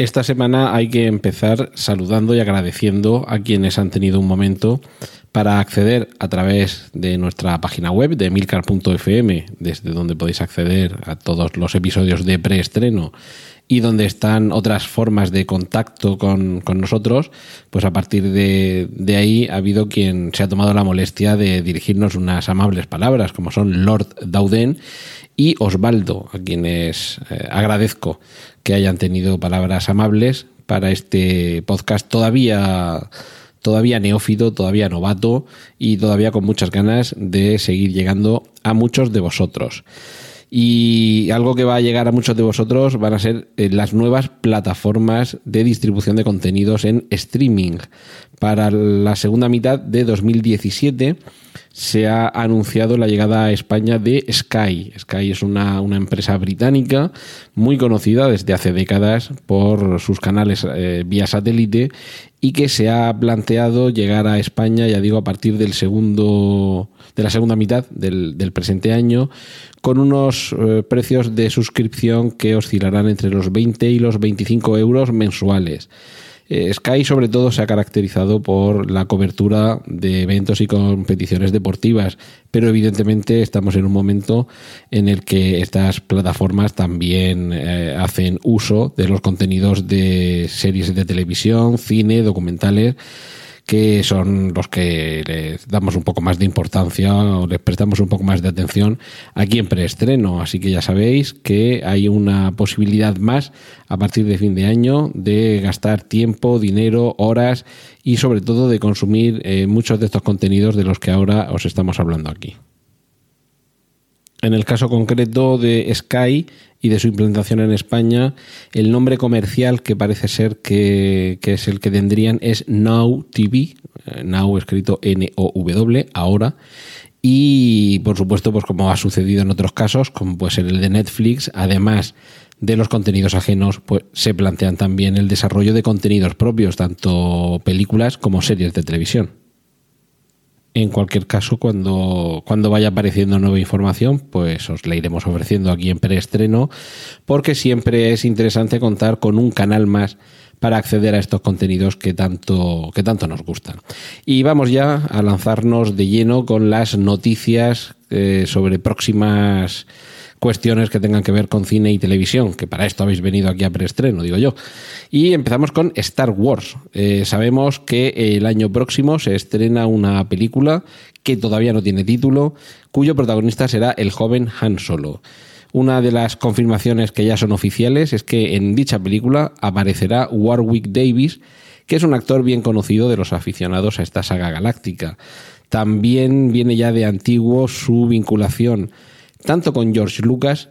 Esta semana hay que empezar saludando y agradeciendo a quienes han tenido un momento para acceder a través de nuestra página web de milcar.fm, desde donde podéis acceder a todos los episodios de preestreno y donde están otras formas de contacto con, nosotros, pues a partir de, de, ahí ha habido quien se ha tomado la molestia de dirigirnos unas amables palabras, como son Lord Dauden y Osvaldo, a quienes eh, agradezco que hayan tenido palabras amables para este podcast todavía todavía neófito, todavía novato y todavía con muchas ganas de seguir llegando a muchos de vosotros. Y algo que va a llegar a muchos de vosotros van a ser eh, las nuevas plataformas de distribución de contenidos en streaming. Para la segunda mitad de 2017 se ha anunciado la llegada a España de Sky. Sky es una, empresa británica muy conocida desde hace décadas por sus canales eh, vía satélite y que se ha planteado llegar a España, ya digo, a partir del segundo, de la segunda mitad del, presente año, con unos eh, precios de suscripción que oscilarán entre los 20 y los 25 euros mensuales. Eh, Sky sobre todo se ha caracterizado por la cobertura de eventos y competiciones deportivas, pero evidentemente estamos en un momento en el que estas plataformas también eh, hacen uso de los contenidos de series de televisión, cine, documentales que son los que les damos un poco más de importancia o les prestamos un poco más de atención aquí en preestreno. Así que ya sabéis que hay una posibilidad más a partir de fin de año de gastar tiempo, dinero, horas y sobre todo de consumir eh, muchos de estos contenidos de los que ahora os estamos hablando aquí. En el caso concreto de Sky y de su implantación en España, el nombre comercial que parece ser que, es el que tendrían es Now TV, eh, Now escrito N-O-W, ahora. Y por supuesto, pues como ha sucedido en otros casos, como puede ser el de Netflix, además de los contenidos ajenos, pues se plantean también el desarrollo de contenidos propios, tanto películas como series de televisión. En cualquier caso, cuando, cuando vaya apareciendo nueva información, pues os la iremos ofreciendo aquí en preestreno, porque siempre es interesante contar con un canal más para acceder a estos contenidos que tanto, que tanto nos gustan. Y vamos ya a lanzarnos de lleno con las noticias eh, sobre próximas cuestiones que tengan que ver con cine y televisión, que para esto habéis venido aquí a preestreno, digo yo. Y empezamos con Star Wars. Eh, sabemos que el año próximo se estrena una película que todavía no tiene título, cuyo protagonista será el joven Han Solo. Una de las confirmaciones que ya son oficiales es que en dicha película aparecerá Warwick Davis, que es un actor bien conocido de los aficionados a esta saga galáctica. También viene ya de antiguo su vinculación tanto con George Lucas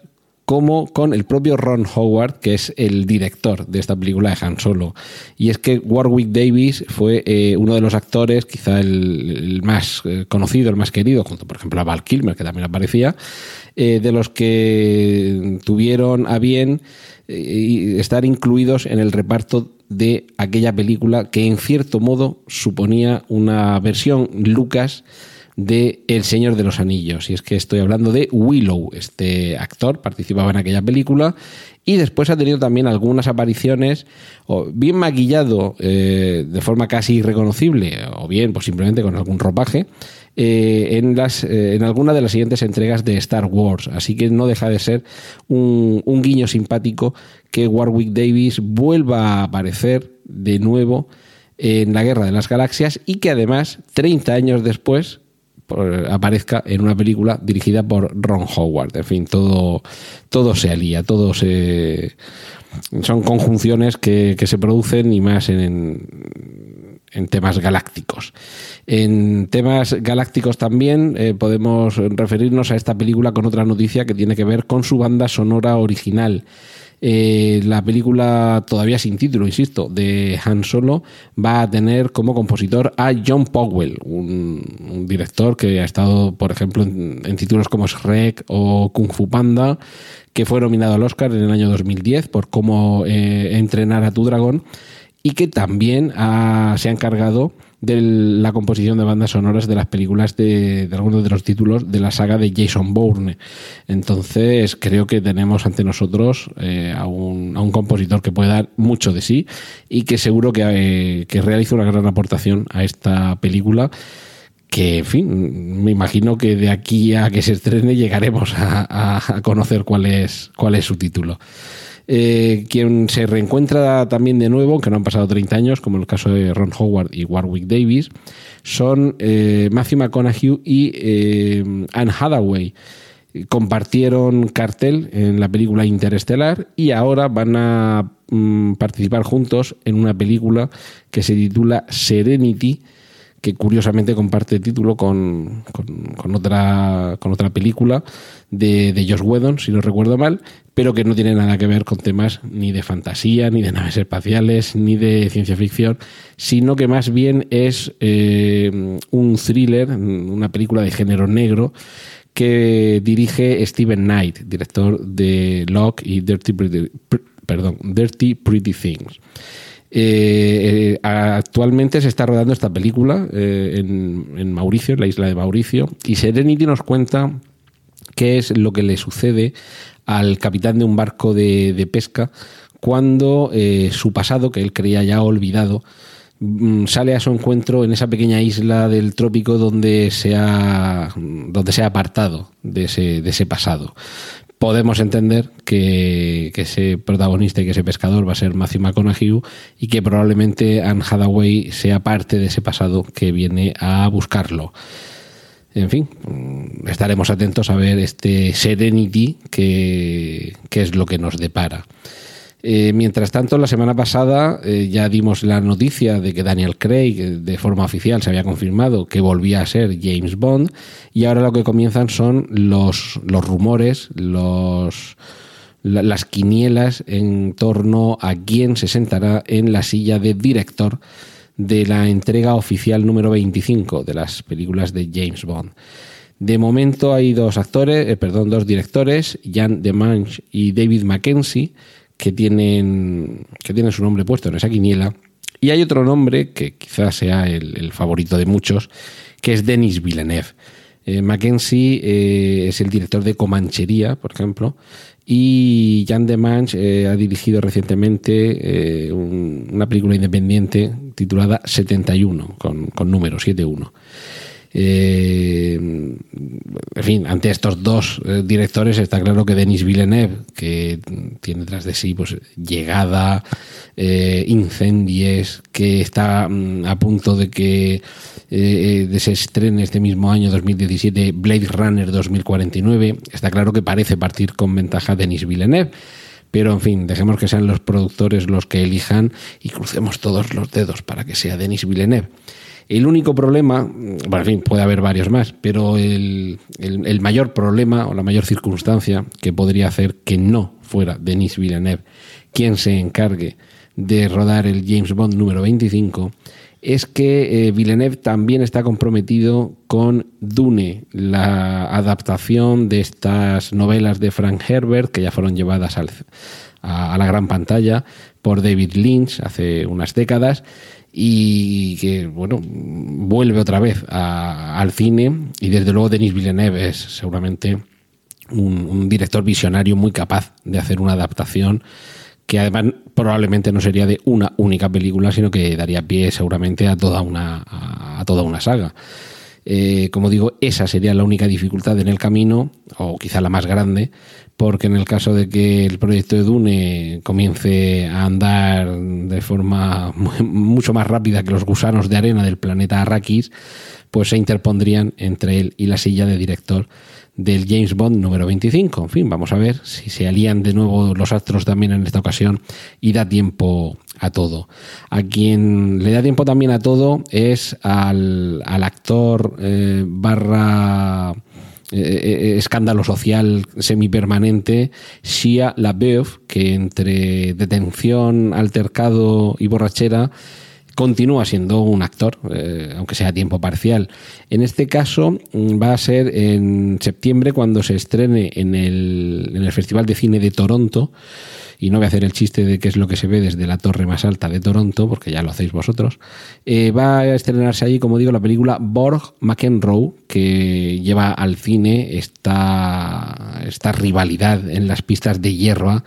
como con el propio Ron Howard, que es el director de esta película de Han Solo. Y es que Warwick Davis fue eh, uno de los actores, quizá el, más eh, conocido, el más querido, junto por ejemplo a Val Kilmer, que también aparecía, eh, de los que tuvieron a bien estar incluidos en el reparto de aquella película que en cierto modo suponía una versión Lucas de El Señor de los Anillos. Y es que estoy hablando de Willow. Este actor participaba en aquella película y después ha tenido también algunas apariciones, o bien maquillado eh, de forma casi irreconocible, o bien pues simplemente con algún ropaje, eh, en, las, eh, en alguna de las siguientes entregas de Star Wars. Así que no deja de ser un, un guiño simpático que Warwick Davis vuelva a aparecer de nuevo en la Guerra de las Galaxias y que además, 30 años después, aparezca en una película dirigida por Ron Howard. En fin, todo, todo se alía, todo se. Son conjunciones que, se producen y más en, en, temas galácticos. En temas galácticos también eh, podemos referirnos a esta película con otra noticia que tiene que ver con su banda sonora original. Eh, la película, todavía sin título, insisto, de Han Solo, va a tener como compositor a John Powell, un, director que ha estado, por ejemplo, en, títulos como Shrek o Kung Fu Panda, que fue nominado al Oscar en el año 2010 por cómo eh, entrenar a tu dragón y que también se ha encargado de la composición de bandas sonoras de las películas de, algunos de los títulos de la saga de Jason Bourne. Entonces creo que tenemos ante nosotros eh, a, un, compositor que puede dar mucho de sí y que seguro que, eh, que realiza una gran aportación a esta película que, en fin, me imagino que de aquí a que se estrene llegaremos a, conocer cuál es, cuál es su título. Eh, quien se reencuentra también de nuevo, que no han pasado 30 años, como en el caso de Ron Howard y Warwick Davis, son eh, Matthew McConaughey y eh, Anne Hathaway. Compartieron cartel en la película Interestelar y ahora van a mm, participar juntos en una película que se titula Serenity que curiosamente comparte título con, con, otra, con otra película de, de Josh Whedon, si no recuerdo mal, pero que no tiene nada que ver con temas ni de fantasía, ni de naves espaciales, ni de ciencia ficción, sino que más bien es eh, un thriller, una película de género negro, que dirige Steven Knight, director de Locke y Dirty perdón, Dirty Pretty Things. Eh, eh, actualmente se está rodando esta película eh, en, Mauricio, en la isla de Mauricio, y Serenity nos cuenta qué es lo que le sucede al capitán de un barco de, pesca cuando su pasado, que él creía ya olvidado, mm, sale a su encuentro en esa pequeña isla del trópico donde se ha, donde se ha apartado de ese, de ese pasado podemos entender que, ese protagonista y que ese pescador va a ser Matthew McConaughey y que probablemente Anne Hathaway sea parte de ese pasado que viene a buscarlo. En fin, mm, estaremos atentos a ver este Serenity que, que es lo que nos depara. Eh, mientras tanto, la semana pasada eh, ya dimos la noticia de que Daniel Craig, eh, de forma oficial, se había confirmado que volvía a ser James Bond, y ahora lo que comienzan son los, los rumores, los, las quinielas en torno a quién se sentará en la silla de director de la entrega oficial número 25 de las películas de James Bond. De momento hay dos actores, perdón, dos directores, Jan DeMange y David Mackenzie, que tienen, que tienen su nombre puesto en esa quiniela. Y hay otro nombre que quizás sea el, favorito de muchos, que es Denis Villeneuve. Eh, Mackenzie eh, es el director de Comanchería, por ejemplo, y Jan de Manch eh, ha dirigido recientemente una película independiente titulada 71, con, con número 71. Eh, en fin, ante estos dos eh, directores está claro que Denis Villeneuve, que tiene tras de sí pues llegada, eh, incendies, que está mm, a punto de que se estrene este mismo año 2017 Blade Runner 2049, está claro que parece partir con ventaja Denis Villeneuve. Pero en fin, dejemos que sean los productores los que elijan y crucemos todos los dedos para que sea Denis Villeneuve. El único problema, bueno, en fin, puede haber varios más, pero el, mayor problema o la mayor circunstancia que podría hacer que no fuera Denis Villeneuve quien se encargue de rodar el James Bond número 25 es que eh, Villeneuve también está comprometido con Dune, la adaptación de estas novelas de Frank Herbert que ya fueron llevadas a la gran pantalla por David Lynch hace unas décadas y que, bueno, vuelve otra vez al cine y desde luego Denis Villeneuve es seguramente un, director visionario muy capaz de hacer una adaptación que además probablemente no sería de una única película, sino que daría pie seguramente a toda una, a, toda una saga. Eh, como digo, esa sería la única dificultad en el camino, o quizá la más grande, porque en el caso de que el proyecto de Dune comience a andar de forma mucho más rápida que los gusanos de arena del planeta Arrakis, pues se interpondrían entre él y la silla de director del James Bond número 25. En fin, vamos a ver si se alían de nuevo los astros también en esta ocasión y da tiempo a todo. A quien le da tiempo también a todo es al, actor eh, barra eh, escándalo social semipermanente, Shia LaBeouf, que entre detención, altercado y borrachera continúa siendo un actor, eh, aunque sea a tiempo parcial. En este caso mm, va a ser en septiembre cuando se estrene en el, en el Festival de Cine de Toronto y no voy a hacer el chiste de qué es lo que se ve desde la torre más alta de Toronto, porque ya lo hacéis vosotros, eh, va a estrenarse allí, como digo, la película Borg McEnroe, que lleva al cine esta, esta rivalidad en las pistas de hierba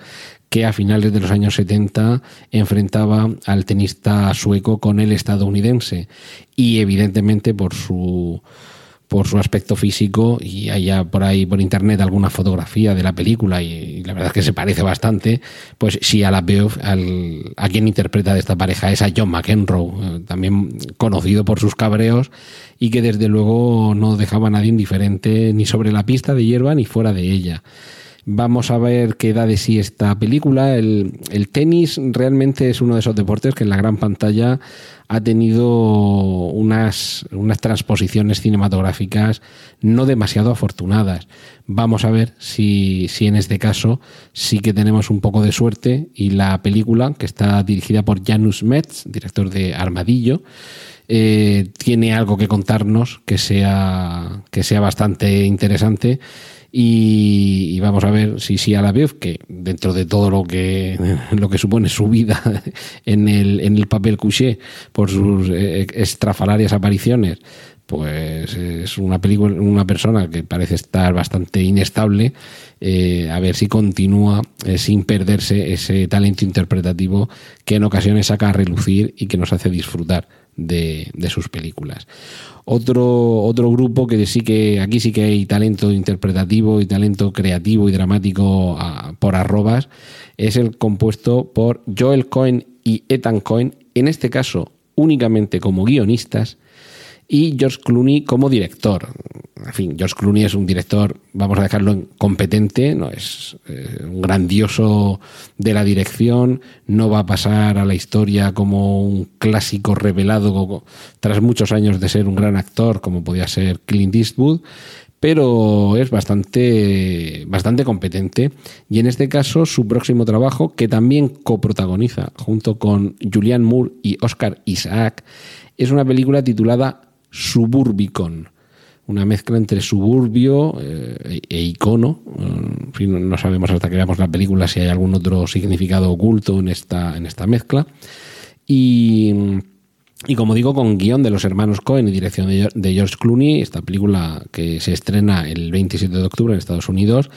que a finales de los años 70 enfrentaba al tenista sueco con el estadounidense y evidentemente por su por su aspecto físico y haya por ahí por internet alguna fotografía de la película y, la verdad es que se parece bastante, pues sí a la veo al, a quien interpreta de esta pareja es a John McEnroe, eh, también conocido por sus cabreos y que desde luego no dejaba a nadie indiferente ni sobre la pista de hierba ni fuera de ella. Vamos a ver qué da de sí esta película. El, tenis realmente es uno de esos deportes que en la gran pantalla ha tenido unas, unas transposiciones cinematográficas no demasiado afortunadas. Vamos a ver si, si en este caso sí que tenemos un poco de suerte y la película, que está dirigida por Janus Metz, director de Armadillo, eh, tiene algo que contarnos que sea, que sea bastante interesante. Y, vamos a ver si sí a la vez que dentro de todo lo que lo que supone su vida en el, en el papel couché por sus eh, estrafalarias apariciones pues es una película una persona que parece estar bastante inestable eh, a ver si continúa eh, sin perderse ese talento interpretativo que en ocasiones saca a relucir y que nos hace disfrutar de, sus películas. Otro, otro grupo que sí que aquí sí que hay talento interpretativo y talento creativo y dramático por arrobas es el compuesto por Joel Cohen y Ethan Cohen, en este caso únicamente como guionistas, y George Clooney como director. En fin, George Clooney es un director, vamos a dejarlo competente, no es eh, un grandioso de la dirección, no va a pasar a la historia como un clásico revelado tras muchos años de ser un gran actor como podía ser Clint Eastwood, pero es bastante, bastante competente. Y en este caso, su próximo trabajo, que también coprotagoniza junto con Julianne Moore y Oscar Isaac, es una película titulada Suburbicon, una mezcla entre suburbio eh, e icono. En fin, no sabemos hasta que veamos la película si hay algún otro significado oculto en esta, en esta mezcla. Y, y como digo, con guion de los hermanos Cohen y dirección de George Clooney, esta película que se estrena el 27 de octubre en Estados Unidos,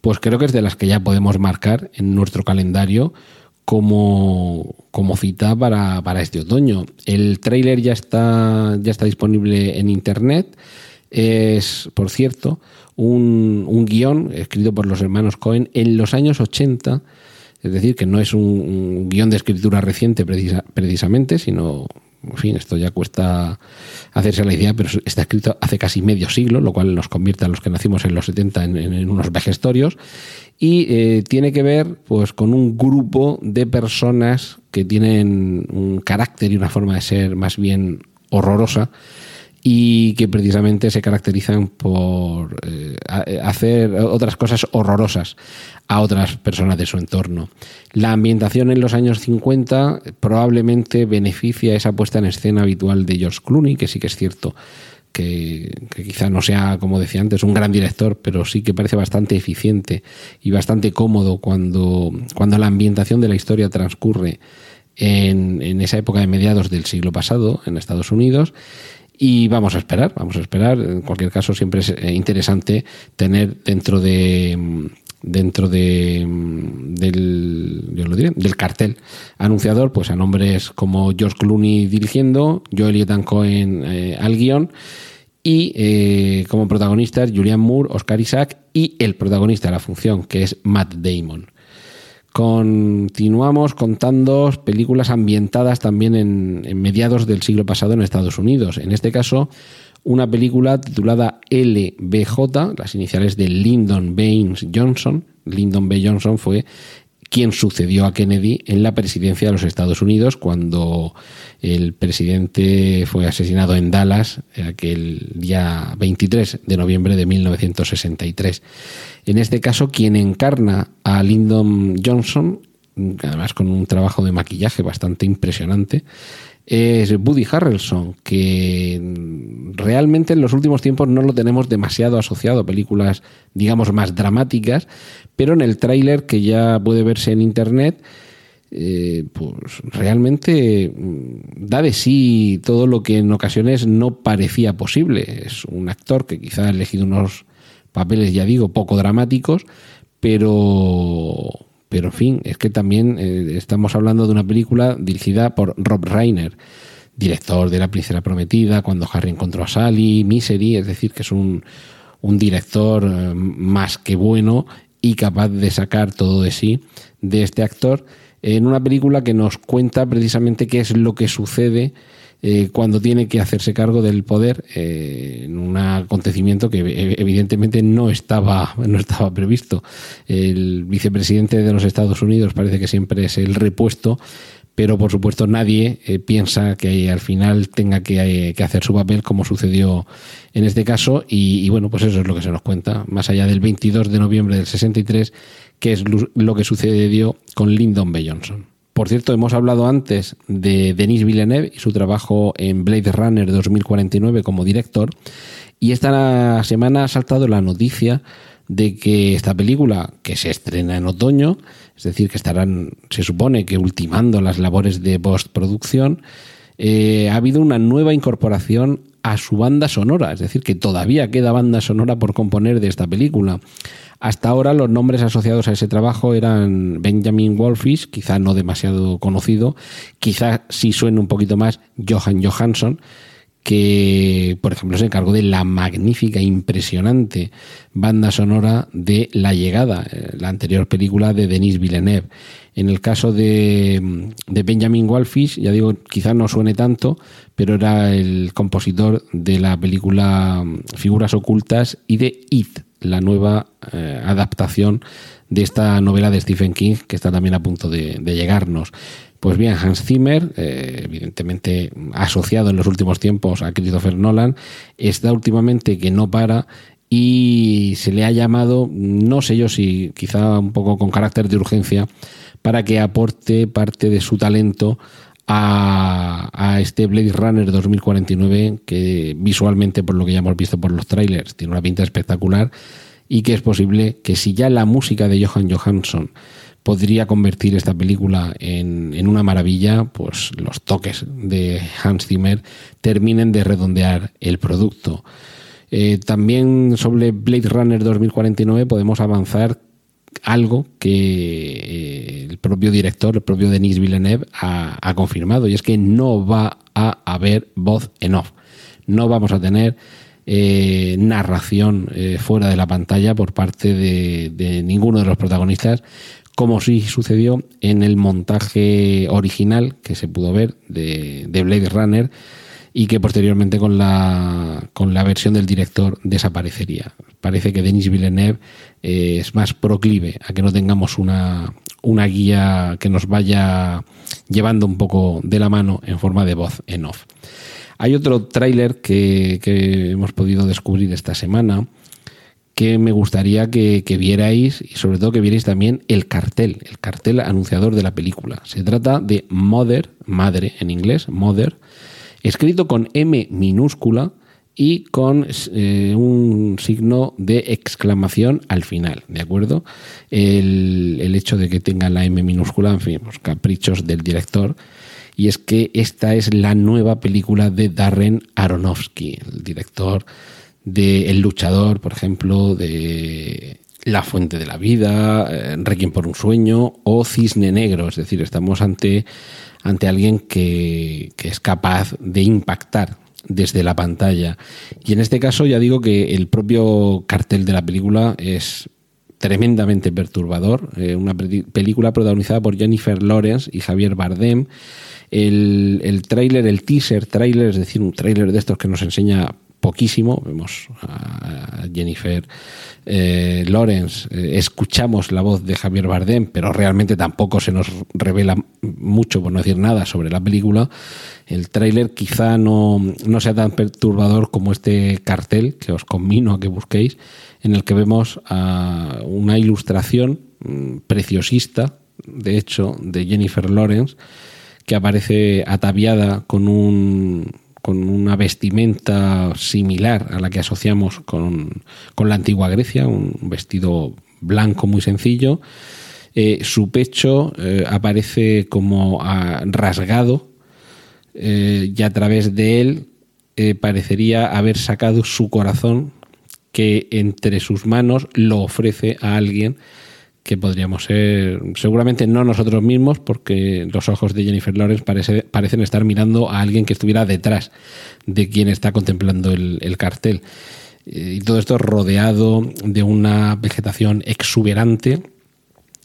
pues creo que es de las que ya podemos marcar en nuestro calendario como, como cita para, para, este otoño. El tráiler ya está, ya está disponible en internet. Es, por cierto, un, un guion escrito por los hermanos Cohen en los años 80. Es decir, que no es un, un guion de escritura reciente precisa, precisamente, sino en fin, esto ya cuesta hacerse la idea, pero está escrito hace casi medio siglo, lo cual nos convierte a los que nacimos en los 70 en, unos vejestorios. Y eh, tiene que ver pues, con un grupo de personas que tienen un carácter y una forma de ser más bien horrorosa y que precisamente se caracterizan por eh, hacer otras cosas horrorosas a otras personas de su entorno. La ambientación en los años 50 probablemente beneficia esa puesta en escena habitual de George Clooney, que sí que es cierto que, que, quizá no sea, como decía antes, un gran director, pero sí que parece bastante eficiente y bastante cómodo cuando, cuando la ambientación de la historia transcurre en, en esa época de mediados del siglo pasado en Estados Unidos y vamos a esperar, vamos a esperar. En cualquier caso, siempre es eh, interesante tener dentro de dentro de del yo lo diré, del cartel anunciador pues a nombres como George Clooney dirigiendo, Joel y Cohen eh, al guion y eh, como protagonistas Julianne Moore, Oscar Isaac y el protagonista de la función que es Matt Damon. Continuamos contando películas ambientadas también en, mediados del siglo pasado en Estados Unidos. En este caso, una película titulada LBJ, las iniciales de Lyndon Baines Johnson. Lyndon B. Johnson fue quien sucedió a Kennedy en la presidencia de los Estados Unidos cuando el presidente fue asesinado en Dallas aquel día 23 de noviembre de 1963. En este caso, quien encarna a Lyndon Johnson, además con un trabajo de maquillaje bastante impresionante, es Woody Harrelson, que realmente en los últimos tiempos no lo tenemos demasiado asociado a películas, digamos, más dramáticas, pero en el tráiler que ya puede verse en internet, eh, pues realmente mm, da de sí todo lo que en ocasiones no parecía posible. Es un actor que quizá ha elegido unos papeles, ya digo, poco dramáticos, pero pero en fin, es que también eh, estamos hablando de una película dirigida por Rob Reiner, director de La Princesa Prometida, Cuando Harry encontró a Sally, Misery, es decir, que es un, un director eh, más que bueno y capaz de sacar todo de sí de este actor en una película que nos cuenta precisamente qué es lo que sucede eh, cuando tiene que hacerse cargo del poder eh, en un acontecimiento que evidentemente no estaba, no estaba previsto. El vicepresidente de los Estados Unidos parece que siempre es el repuesto, pero por supuesto nadie eh, piensa que al final tenga que, hacer su papel como sucedió en este caso y, bueno, pues eso es lo que se nos cuenta, más allá del 22 de noviembre del 63, que es lo que sucedió con Lyndon B. Johnson. Por cierto, hemos hablado antes de Denis Villeneuve y su trabajo en Blade Runner 2049 como director. Y esta semana ha saltado la noticia de que esta película, que se estrena en otoño, es decir, que estarán, se supone que ultimando las labores de postproducción, eh, ha habido una nueva incorporación a su banda sonora, es decir, que todavía queda banda sonora por componer de esta película. Hasta ahora los nombres asociados a ese trabajo eran Benjamin Wolfish, quizá no demasiado conocido, quizá sí suene un poquito más Johan Johansson, que por ejemplo se encargó de la magnífica, impresionante banda sonora de La Llegada, eh, la anterior película de Denis Villeneuve. En el caso de, de Benjamin Wolfish, ya digo, quizá no suene tanto, pero era el compositor de la película Figuras Ocultas y de It, la nueva eh, adaptación de esta novela de Stephen King, que está también a punto de, llegarnos. Pues bien, Hans Zimmer, eh, evidentemente asociado en los últimos tiempos a Christopher Nolan, está últimamente que no para y se le ha llamado, no sé yo si quizá un poco con carácter de urgencia, para que aporte parte de su talento a, este Blade Runner 2049 que visualmente, por lo que ya hemos visto por los trailers, tiene una pinta espectacular y que es posible que si ya la música de Johan Johansson podría convertir esta película en, en una maravilla, pues los toques de Hans Zimmer terminen de redondear el producto. Eh, también sobre Blade Runner 2049 podemos avanzar algo que eh, el propio director, el propio Denis Villeneuve, ha, confirmado, y es que no va a haber voz en off. No vamos a tener eh, narración eh, fuera de la pantalla por parte de, ninguno de los protagonistas, como sí sucedió en el montaje original que se pudo ver de, de Blade Runner y que posteriormente con la, con la versión del director desaparecería. Parece que Denis Villeneuve eh, es más proclive a que no tengamos una, una guía que nos vaya llevando un poco de la mano en forma de voz en off. Hay otro tráiler que, que, hemos podido descubrir esta semana que me gustaría que, que, vierais y sobre todo que vierais también el cartel, el cartel anunciador de la película. Se trata de Mother, madre en inglés, Mother, escrito con M minúscula y con eh, un signo de exclamación al final, ¿de acuerdo? El, el, hecho de que tenga la M minúscula, en fin, los caprichos del director. Y es que esta es la nueva película de Darren Aronofsky, el director de El luchador, por ejemplo, de La fuente de la vida, eh, Requiem por un sueño o Cisne negro. Es decir, estamos ante ante alguien que, es capaz de impactar desde la pantalla. Y en este caso ya digo que el propio cartel de la película es tremendamente perturbador. Eh, una película protagonizada por Jennifer Lawrence y Javier Bardem. El, el tráiler, el teaser tráiler, es decir, un tráiler de estos que nos enseña poquísimo. Vemos a Jennifer eh, Lawrence, eh, escuchamos la voz de Javier Bardem, pero realmente tampoco se nos revela mucho, por no decir nada, sobre la película. El tráiler quizá no, no sea tan perturbador como este cartel que os convino a que busquéis, en el que vemos a una ilustración mm, preciosista, de hecho, de Jennifer Lawrence, que aparece ataviada con un con una vestimenta similar a la que asociamos con, la antigua Grecia, un vestido blanco muy sencillo. Eh, su pecho eh, aparece como ah, rasgado eh, y a través de él parecería haber sacado su corazón que entre sus manos lo ofrece a alguien que podríamos ser seguramente no nosotros mismos, porque los ojos de Jennifer Lawrence parece, parecen estar mirando a alguien que estuviera detrás de quien está contemplando el, cartel. Eh, y todo esto rodeado de una vegetación exuberante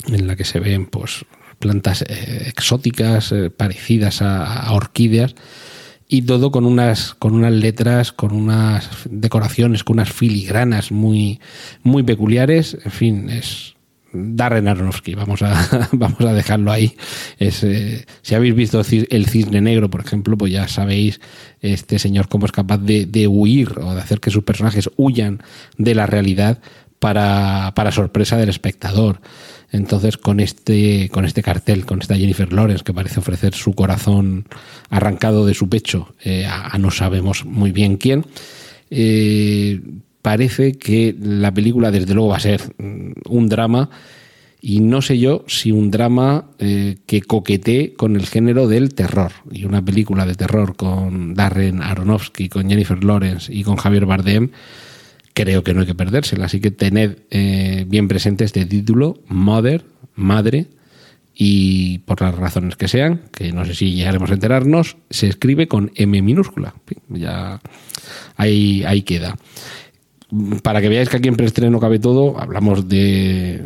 en la que se ven pues, plantas eh, exóticas eh, parecidas a, orquídeas y todo con unas con unas letras, con unas decoraciones, con unas filigranas muy muy peculiares. En fin, es Darren Aronofsky, vamos a, vamos a dejarlo ahí. Eh, si habéis visto El Cisne Negro, por ejemplo, pues ya sabéis este señor cómo es capaz de, huir o de hacer que sus personajes huyan de la realidad para, para, sorpresa del espectador. Entonces, con este, con este cartel, con esta Jennifer Lawrence que parece ofrecer su corazón arrancado de su pecho eh, a, no sabemos muy bien quién, eh, parece que la película desde luego va a ser mm, un drama y no sé yo si un drama eh, que coquetee con el género del terror. Y una película de terror con Darren Aronofsky, con Jennifer Lawrence y con Javier Bardem, creo que no hay que perdérsela. Así que tened eh, bien presente este título, Mother, Madre, y por las razones que sean, que no sé si llegaremos a enterarnos, se escribe con M minúscula. Ya ahí, ahí queda para que veáis que aquí en preestreno cabe todo, hablamos de,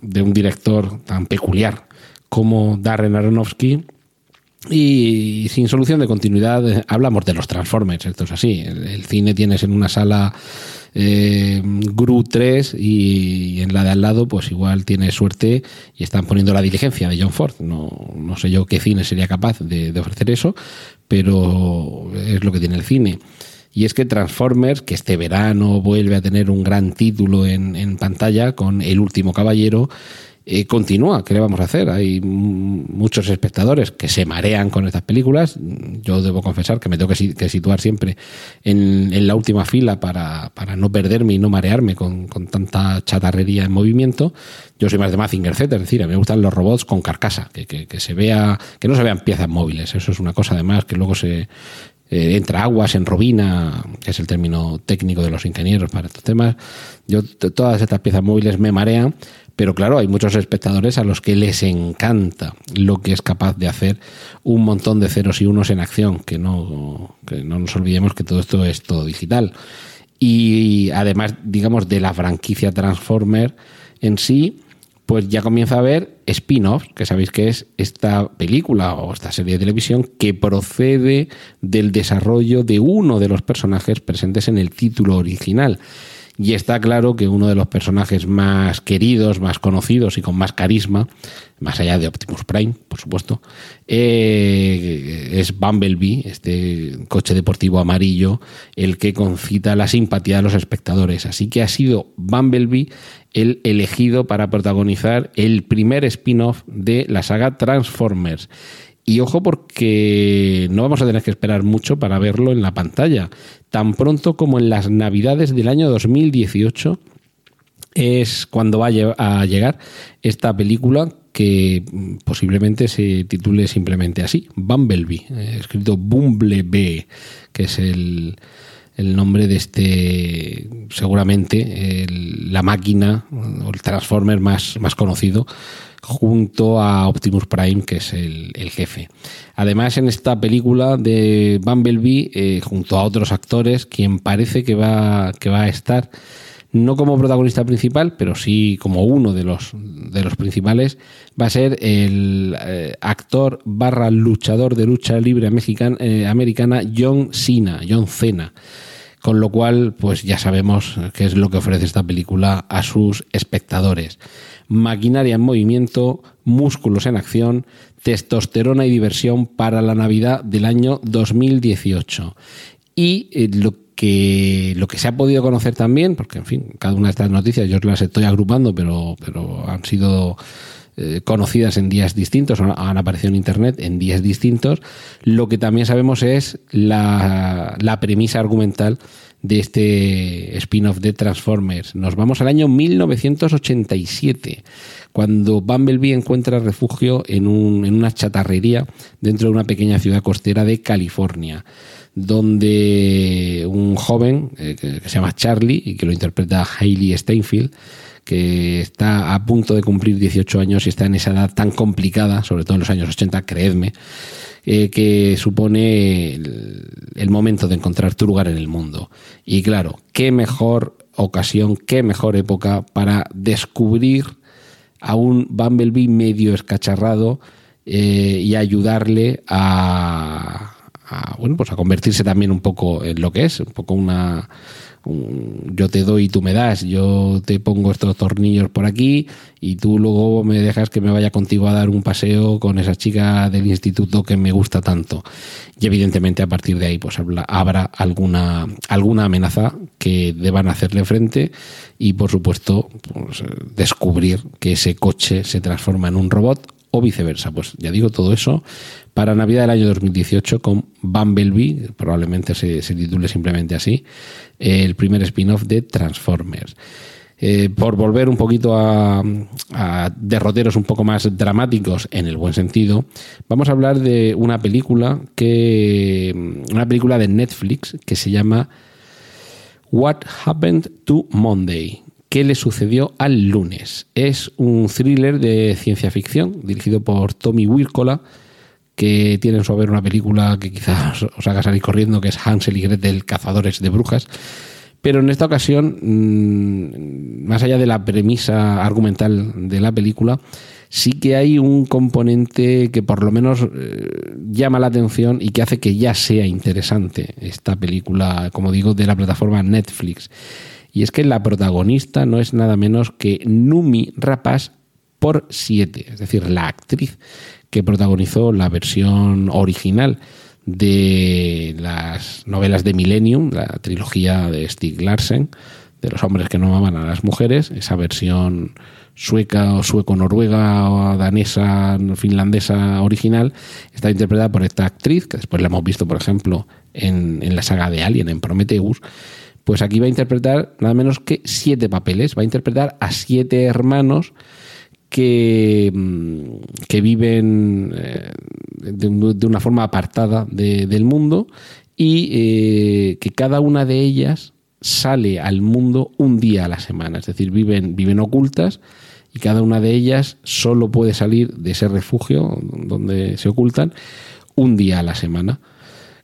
de un director tan peculiar como Darren Aronofsky. Y sin solución de continuidad, eh, hablamos de los Transformers. Esto es así. El, cine tienes en una sala eh, Gru 3 y, en la de al lado, pues igual tiene suerte y están poniendo la diligencia de John Ford. No, no sé yo qué cine sería capaz de ofrecer eso, pero es lo que tiene el cine. Y es que Transformers, que este verano vuelve a tener un gran título en, pantalla con El último caballero, eh, continúa. ¿Qué le vamos a hacer? Hay muchos espectadores que se marean con estas películas. Yo debo confesar que me tengo que, situar siempre en, la última fila para, no perderme y no marearme con, tanta chatarrería en movimiento. Yo soy más de Mazinger Z, es decir, a mí me gustan los robots con carcasa, que, que, se vea, que no se vean piezas móviles. Eso es una cosa además que luego se, eh, entra aguas en robina, que es el término técnico de los ingenieros para estos temas. Yo, todas estas piezas móviles me marean, pero claro, hay muchos espectadores a los que les encanta lo que es capaz de hacer un montón de ceros y unos en acción, que no, que no nos olvidemos que todo esto es todo digital. Y además, digamos, de la franquicia Transformer en sí, pues ya comienza a haber spin-offs, que sabéis que es esta película o esta serie de televisión que procede del desarrollo de uno de los personajes presentes en el título original. Y está claro que uno de los personajes más queridos, más conocidos y con más carisma, más allá de Optimus Prime, por supuesto, eh, es Bumblebee, este coche deportivo amarillo, el que concita la simpatía de los espectadores. Así que ha sido Bumblebee el elegido para protagonizar el primer spin-off de la saga Transformers. Y ojo porque no vamos a tener que esperar mucho para verlo en la pantalla. Tan pronto como en las navidades del año 2018 es cuando va a llegar esta película que posiblemente se titule simplemente así, Bumblebee, eh, escrito Bumblebee, que es el, nombre de este, seguramente, la máquina o el Transformer más, más conocido junto a Optimus Prime, que es el, jefe. Además, en esta película de Bumblebee, eh, junto a otros actores, quien parece que va, que va a estar no como protagonista principal, pero sí como uno de los, de los principales, va a ser el eh, actor barra luchador de lucha libre eh, americana John Cena, John Cena Con lo cual, pues ya sabemos qué es lo que ofrece esta película a sus espectadores. Maquinaria en movimiento, músculos en acción, testosterona y diversión para la Navidad del año 2018. Y eh, lo que lo que se ha podido conocer también, porque en fin, cada una de estas noticias yo las estoy agrupando, pero, pero han sido eh, conocidas en días distintos, han aparecido en Internet en días distintos, lo que también sabemos es la, la premisa argumental de este spin-off de Transformers. Nos vamos al año 1987, cuando Bumblebee encuentra refugio en, un, en una chatarrería dentro de una pequeña ciudad costera de California donde un joven eh, que, se llama Charlie y que lo interpreta Hailey Steinfeld, que está a punto de cumplir 18 años y está en esa edad tan complicada, sobre todo en los años 80, creedme, eh, que supone el, momento de encontrar tu lugar en el mundo. Y claro, qué mejor ocasión, qué mejor época para descubrir a un Bumblebee medio escacharrado eh, y ayudarle a a, bueno, pues a convertirse también un poco en lo que es, un poco una, yo te doy y tú me das, yo te pongo estos tornillos por aquí y tú luego me dejas que me vaya contigo a dar un paseo con esa chica del instituto que me gusta tanto. Y evidentemente a partir de ahí pues habrá alguna, alguna amenaza que deban hacerle frente y por supuesto pues, descubrir que ese coche se transforma en un robot o viceversa. Pues ya digo todo eso para Navidad del año 2018 con Bumblebee, probablemente se, titule simplemente así, el primer spin-off de Transformers. Eh, por volver un poquito a, derroteros un poco más dramáticos en el buen sentido, vamos a hablar de una película que una película de Netflix que se llama What Happened to Monday. ¿Qué le sucedió al lunes? Es un thriller de ciencia ficción dirigido por Tommy Wirkola que tienen su haber una película que quizás os haga salir corriendo, que es Hansel y Gretel, Cazadores de Brujas. Pero en esta ocasión, mm, más allá de la premisa argumental de la película, sí que hay un componente que por lo menos eh, llama la atención y que hace que ya sea interesante esta película, como digo, de la plataforma Netflix. Y es que la protagonista no es nada menos que Numi Rapaz por siete, es decir, la actriz que protagonizó la versión original de las novelas de Millennium, la trilogía de Stig Larsen, de los hombres que no amaban a las mujeres, esa versión sueca o sueco-noruega o danesa, finlandesa original, está interpretada por esta actriz, que después la hemos visto, por ejemplo, en, en la saga de Alien, en Prometheus, pues aquí va a interpretar nada menos que siete papeles, va a interpretar a siete hermanos que, mm, que viven eh, de, una forma apartada del mundo y eh, que cada una de ellas sale al mundo un día a la semana, es decir, viven, viven ocultas y cada una de ellas solo puede salir de ese refugio donde se ocultan un día a la semana.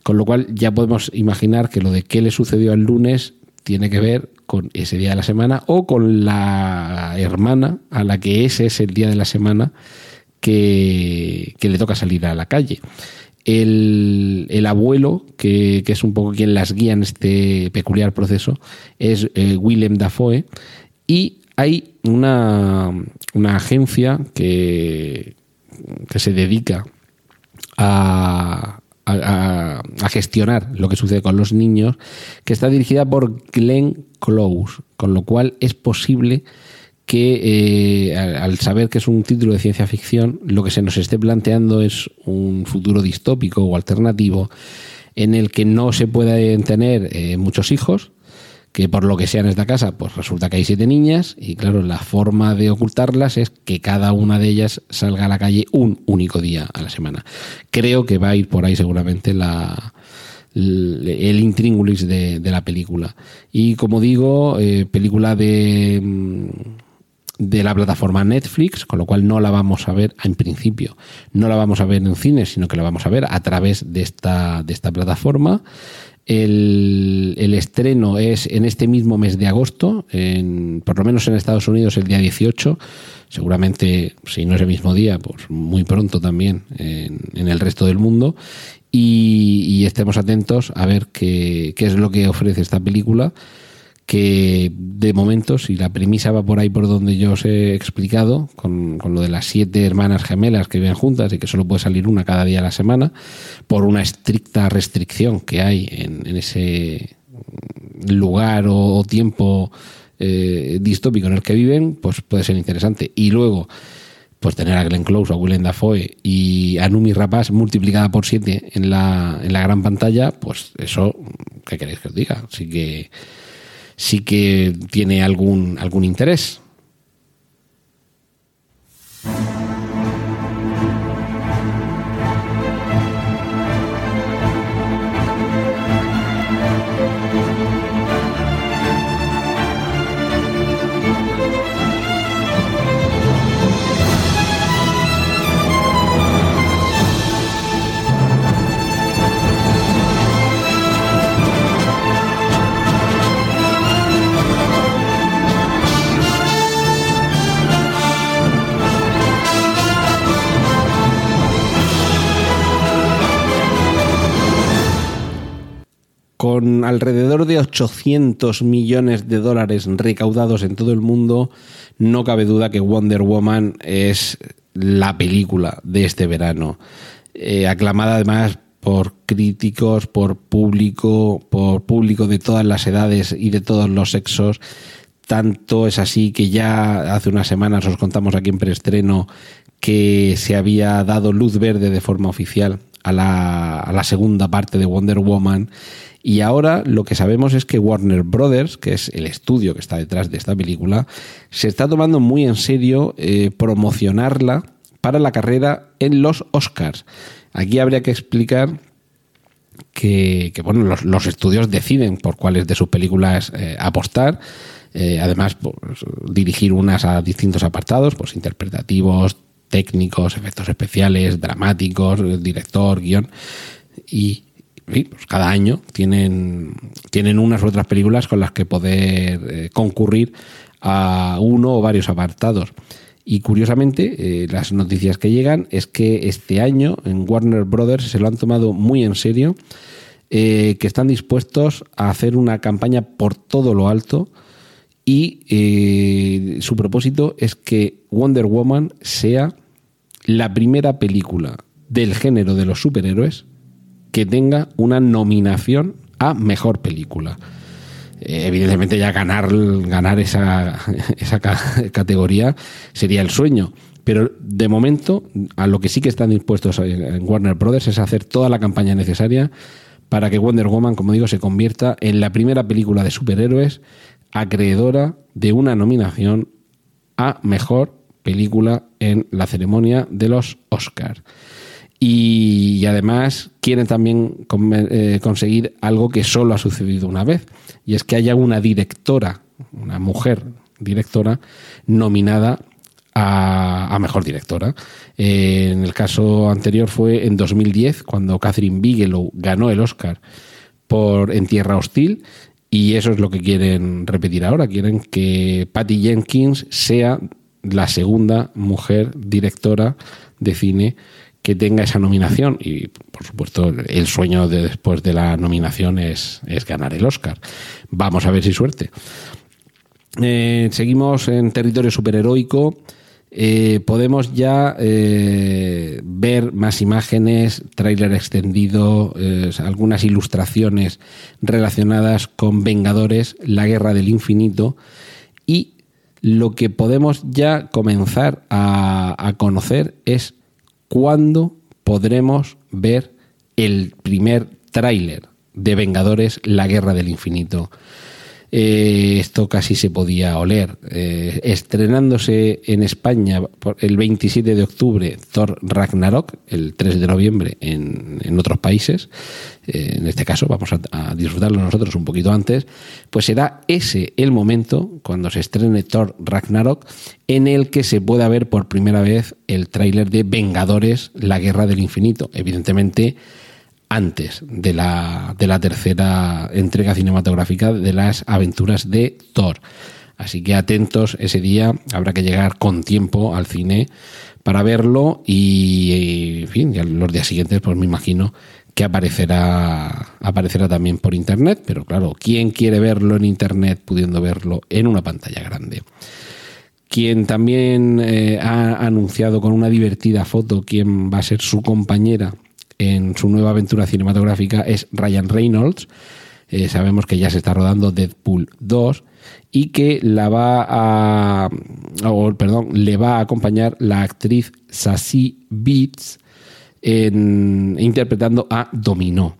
Con lo cual ya podemos imaginar que lo de qué le sucedió el lunes tiene que ver con ese día de la semana o con la hermana a la que ese es el día de la semana que, le toca salir a la calle. El, abuelo, que, es un poco quien las guía en este peculiar proceso, es eh, Willem Dafoe. Y hay una, una agencia que, que se dedica a, a, gestionar lo que sucede con los niños, que está dirigida por Glenn Close, con lo cual es posible que eh, al saber que es un título de ciencia ficción, lo que se nos esté planteando es un futuro distópico o alternativo en el que no se pueden tener eh, muchos hijos, que por lo que sea en esta casa, pues resulta que hay siete niñas y claro, la forma de ocultarlas es que cada una de ellas salga a la calle un único día a la semana. Creo que va a ir por ahí seguramente la, el intríngulis de, la película. Y como digo, eh, película de, mm, de la plataforma Netflix, con lo cual no la vamos a ver en principio, no la vamos a ver en cines, sino que la vamos a ver a través de esta, de esta plataforma. El, el, estreno es en este mismo mes de agosto, en, por lo menos en Estados Unidos el día 18, seguramente si no es el mismo día, pues muy pronto también en, el resto del mundo. Y, y, estemos atentos a ver qué, qué es lo que ofrece esta película que de momento, si la premisa va por ahí por donde yo os he explicado, con, con, lo de las siete hermanas gemelas que viven juntas y que solo puede salir una cada día a la semana, por una estricta restricción que hay en, en ese lugar o, tiempo eh, distópico en el que viven, pues puede ser interesante. Y luego, pues tener a Glenn Close, a Willem Dafoe y a Numi Rapaz multiplicada por siete en la, en la gran pantalla, pues eso, ¿qué queréis que os diga? Así que sí que tiene algún, algún interés. Con alrededor de 800 millones de dólares recaudados en todo el mundo, no cabe duda que Wonder Woman es la película de este verano. Eh, aclamada además por críticos, por público, por público de todas las edades y de todos los sexos. Tanto es así que ya hace unas semanas os contamos aquí en preestreno que se había dado luz verde de forma oficial a la, a la segunda parte de Wonder Woman y ahora lo que sabemos es que Warner Brothers, que es el estudio que está detrás de esta película, se está tomando muy en serio eh, promocionarla para la carrera en los Oscars. Aquí habría que explicar que, bueno, los, los, estudios deciden por cuáles de sus películas eh, apostar. Eh, además, pues, dirigir unas a distintos apartados, pues interpretativos, técnicos, efectos especiales, dramáticos, director, guion. Y, pues cada año tienen, tienen unas u otras películas con las que poder eh, concurrir a uno o varios apartados. Y curiosamente, eh, las noticias que llegan es que este año en Warner Brothers se lo han tomado muy en serio, eh, que están dispuestos a hacer una campaña por todo lo alto y su propósito es que Wonder Woman sea la primera película del género de los superhéroes que tenga una nominación a mejor película. Eh, evidentemente ya ganar, ganar esa, esa categoría sería el sueño. Pero de momento, a lo que sí que están dispuestos en Warner Brothers es hacer toda la campaña necesaria para que Wonder Woman, como digo, se convierta en la primera película de superhéroes acreedora de una nominación a mejor película en la ceremonia de los Oscars. Y, además quieren también eh, conseguir algo que solo ha sucedido una vez, y es que haya una directora, una mujer directora, nominada a, a mejor directora. Eh, en el caso anterior fue en 2010, cuando Catherine Bigelow ganó el Oscar por En Tierra Hostil, y eso es lo que quieren repetir ahora. Quieren que Patty Jenkins sea la segunda mujer directora de cine que tenga esa nominación y por supuesto el sueño de después de la nominación es, es ganar el Oscar. Vamos a ver si suerte. Eh, seguimos en territorio superheroico. Eh, podemos ya eh, ver más imágenes, tráiler extendido, algunas ilustraciones relacionadas con Vengadores, la Guerra del Infinito y lo que podemos ya comenzar a, a conocer es cuándo podremos ver el primer tráiler de Vengadores, la Guerra del Infinito. Eh, esto casi se podía oler. Eh, estrenándose en España el 27 de octubre Thor Ragnarok, el 3 de noviembre en, en otros países, eh, en este caso vamos a, a, disfrutarlo nosotros un poquito antes, pues será ese el momento cuando se estrene Thor Ragnarok en el que se pueda ver por primera vez el tráiler de Vengadores, la Guerra del Infinito. Evidentemente, antes de la, de la tercera entrega cinematográfica de las aventuras de Thor. Así que atentos ese día, habrá que llegar con tiempo al cine para verlo y, en fin, los días siguientes pues me imagino que aparecerá, aparecerá también por internet, pero claro, ¿quién quiere verlo en internet pudiendo verlo en una pantalla grande? Quien también eh, ha anunciado con una divertida foto quién va a ser su compañera en su nueva aventura cinematográfica es Ryan Reynolds. Eh, sabemos que ya se está rodando Deadpool 2 y que la va a, perdón, le va a acompañar la actriz Sassy Beats interpretando a Dominó.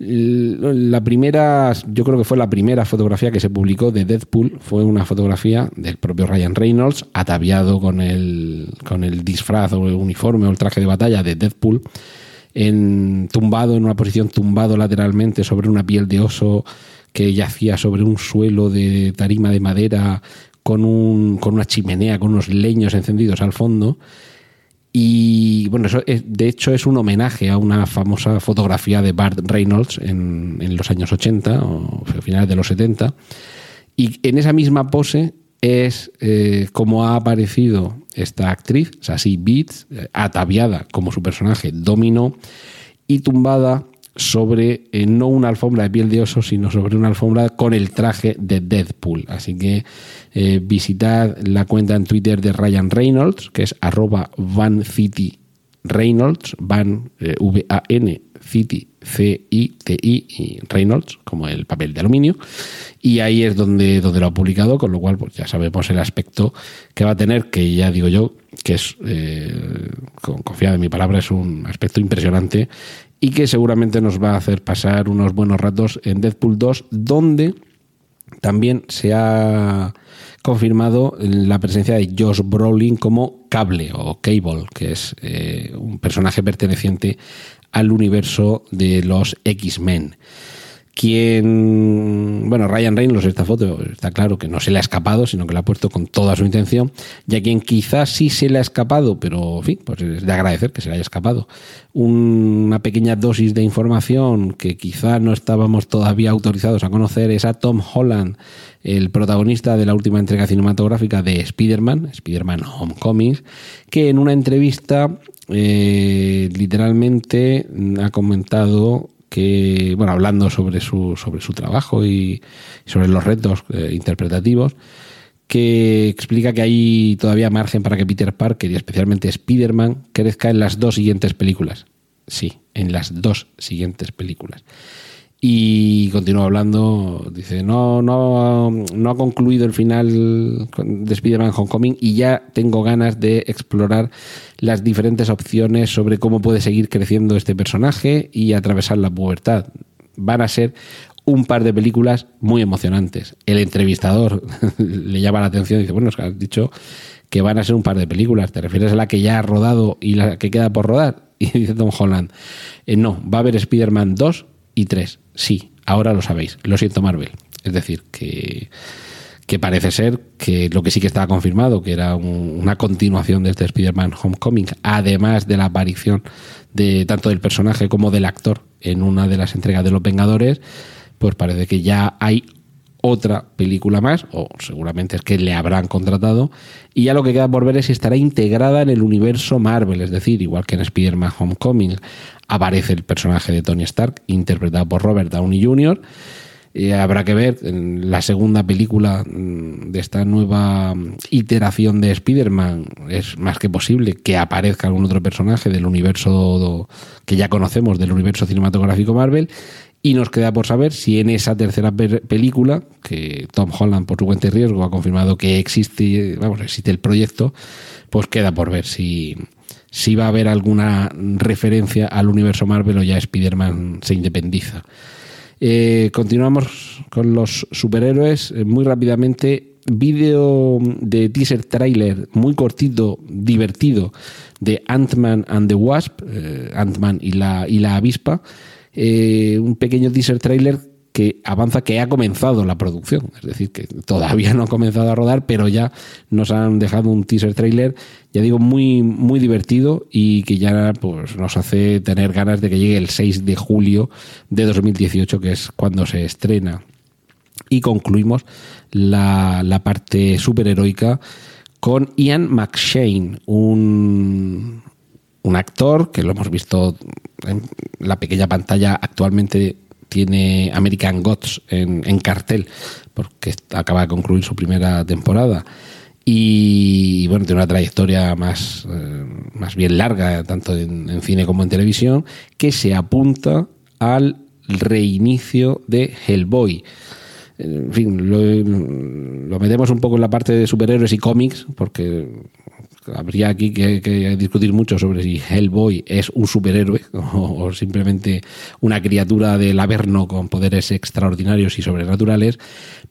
La primera, yo creo que fue la primera fotografía que se publicó de Deadpool, fue una fotografía del propio Ryan Reynolds, ataviado con el, con el disfraz o el uniforme o el traje de batalla de Deadpool, en, tumbado en una posición tumbado lateralmente sobre una piel de oso que yacía sobre un suelo de tarima de madera con, un, con una chimenea, con unos leños encendidos al fondo. Y bueno, eso de hecho es un homenaje a una famosa fotografía de Bart Reynolds en, en los años 80 o finales de los 70. Y en esa misma pose es eh, como ha aparecido esta actriz, Sassy Beats, eh, ataviada como su personaje Domino y tumbada sobre eh, no una alfombra de piel de oso, sino sobre una alfombra con el traje de Deadpool. Así que visitad la cuenta en Twitter de Ryan Reynolds, que es arroba Van City Reynolds, Van V-A-N City C-I-T-I y Reynolds, como el papel de aluminio. Y ahí es donde, donde lo ha publicado, con lo cual pues ya sabemos el aspecto que va a tener, que ya digo yo, que es, eh, con en mi palabra, es un aspecto impresionante y que seguramente nos va a hacer pasar unos buenos ratos en Deadpool 2, donde también se ha confirmado la presencia de Josh Brolin como Cable o Cable, que es eh, un personaje perteneciente al universo de los X-Men. Quien, bueno, Ryan Reynolds, esta foto está claro que no se le ha escapado, sino que la ha puesto con toda su intención. Y a quien quizás sí se le ha escapado, pero en fin, pues es de agradecer que se le haya escapado. Una pequeña dosis de información que quizá no estábamos todavía autorizados a conocer es a Tom Holland, el protagonista de la última entrega cinematográfica de Spider-Man, Spider-Man Homecoming, que en una entrevista eh, literalmente ha comentado que, bueno, hablando sobre su, sobre su trabajo y sobre los retos eh, interpretativos, que explica que hay todavía margen para que Peter Parker y especialmente Spider-Man crezca en las dos siguientes películas. Sí, en las dos siguientes películas. Y continúa hablando, dice, no, no, no ha concluido el final de Spider-Man Homecoming y ya tengo ganas de explorar las diferentes opciones sobre cómo puede seguir creciendo este personaje y atravesar la pubertad. Van a ser un par de películas muy emocionantes. El entrevistador le llama la atención y dice, bueno, has dicho que van a ser un par de películas. ¿Te refieres a la que ya ha rodado y la que queda por rodar? Y dice Tom Holland, eh, no, va a haber Spider-Man 2 y 3. Sí, ahora lo sabéis. Lo siento, Marvel. Es decir, que, que parece ser que lo que sí que estaba confirmado, que era una continuación de este Spider-Man Homecoming, además de la aparición de tanto del personaje como del actor en una de las entregas de Los Vengadores, pues parece que ya hay otra película más, o seguramente es que le habrán contratado, y ya lo que queda por ver es si estará integrada en el universo Marvel, es decir, igual que en Spider-Man Homecoming aparece el personaje de Tony Stark, interpretado por Robert Downey Jr., y habrá que ver en la segunda película mm, de esta nueva iteración de Spider-Man. Es más que posible que aparezca algún otro personaje del universo que ya conocemos, del universo cinematográfico Marvel. Y nos queda por saber si en esa tercera película, que Tom Holland por su cuenta y riesgo ha confirmado que existe, vamos, existe el proyecto, pues queda por ver si, si va a haber alguna referencia al universo Marvel o ya Spider-Man se independiza. Eh, continuamos con los superhéroes. Eh, muy rápidamente, vídeo de teaser trailer muy cortito, divertido, de Ant-Man and the Wasp, eh, Ant-Man y la, y la avispa. Un pequeño teaser trailer que avanza que ha comenzado la producción. Es decir, que todavía no ha comenzado a rodar, pero ya nos han dejado un teaser trailer, ya digo, muy, muy divertido y que ya pues, nos hace tener ganas de que llegue el 6 de julio de 2018, que es cuando se estrena. Y concluimos la, la parte superheroica con Ian McShane, un, un actor que lo hemos visto en la pequeña pantalla actualmente tiene American Gods en, cartel porque acaba de concluir su primera temporada. Y bueno tiene una trayectoria más, eh, más bien larga tanto en, cine como en televisión que se apunta al reinicio de Hellboy. En fin, lo, lo, metemos un poco en la parte de superhéroes y cómics, porque habría aquí que, discutir mucho sobre si Hellboy es un superhéroe o, simplemente una criatura del Averno con poderes extraordinarios y sobrenaturales,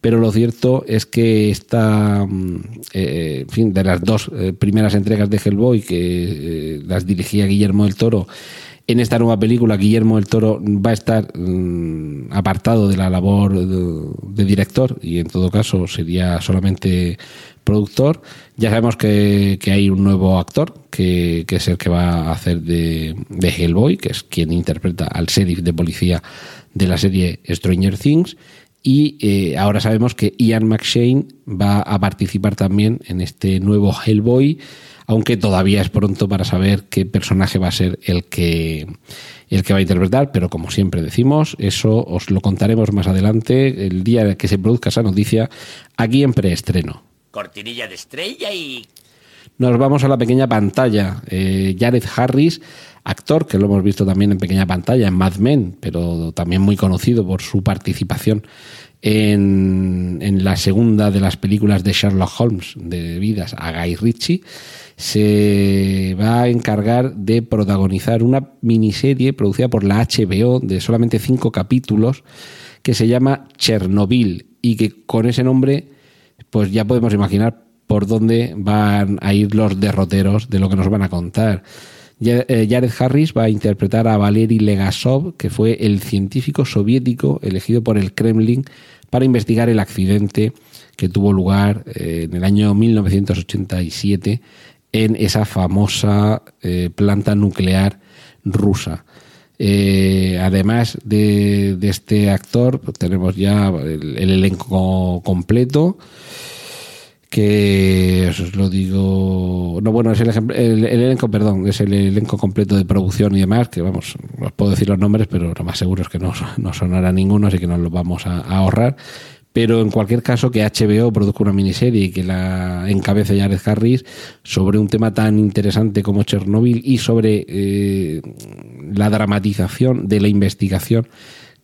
pero lo cierto es que esta, mm, eh, en fin, de las dos eh, primeras entregas de Hellboy que eh, las dirigía Guillermo del Toro, en esta nueva película Guillermo del Toro va a estar mm, apartado de la labor de, director y en todo caso sería solamente productor. Ya sabemos que, hay un nuevo actor que, es el que va a hacer de, Hellboy, que es quien interpreta al sheriff de policía de la serie Stranger Things. Y eh, ahora sabemos que Ian McShane va a participar también en este nuevo Hellboy, aunque todavía es pronto para saber qué personaje va a ser el que, el que va a interpretar, pero como siempre decimos, eso os lo contaremos más adelante, el día que se produzca esa noticia, aquí en preestreno cortinilla de estrella y... Nos vamos a la pequeña pantalla. Eh, Jared Harris, actor que lo hemos visto también en pequeña pantalla, en Mad Men, pero también muy conocido por su participación en, en la segunda de las películas de Sherlock Holmes, de Vidas a Guy Ritchie, se va a encargar de protagonizar una miniserie producida por la HBO de solamente cinco capítulos que se llama Chernobyl y que con ese nombre pues ya podemos imaginar por dónde van a ir los derroteros de lo que nos van a contar. Eh, Jared Harris va a interpretar a Valery Legasov, que fue el científico soviético elegido por el Kremlin para investigar el accidente que tuvo lugar eh, en el año 1987 en esa famosa eh, planta nuclear rusa. además de, este actor, pues tenemos ya el elenco completo que os lo digo no bueno es el, el, elenco perdón es el elenco completo de producción y demás que vamos os puedo decir los nombres pero lo más seguro es que no, no sonará ninguno así que nos lo vamos a, ahorrar pero en cualquier caso que HBO produzca una miniserie y que la encabece Jared Harris sobre un tema tan interesante como Chernobyl y sobre eh, la dramatización de la investigación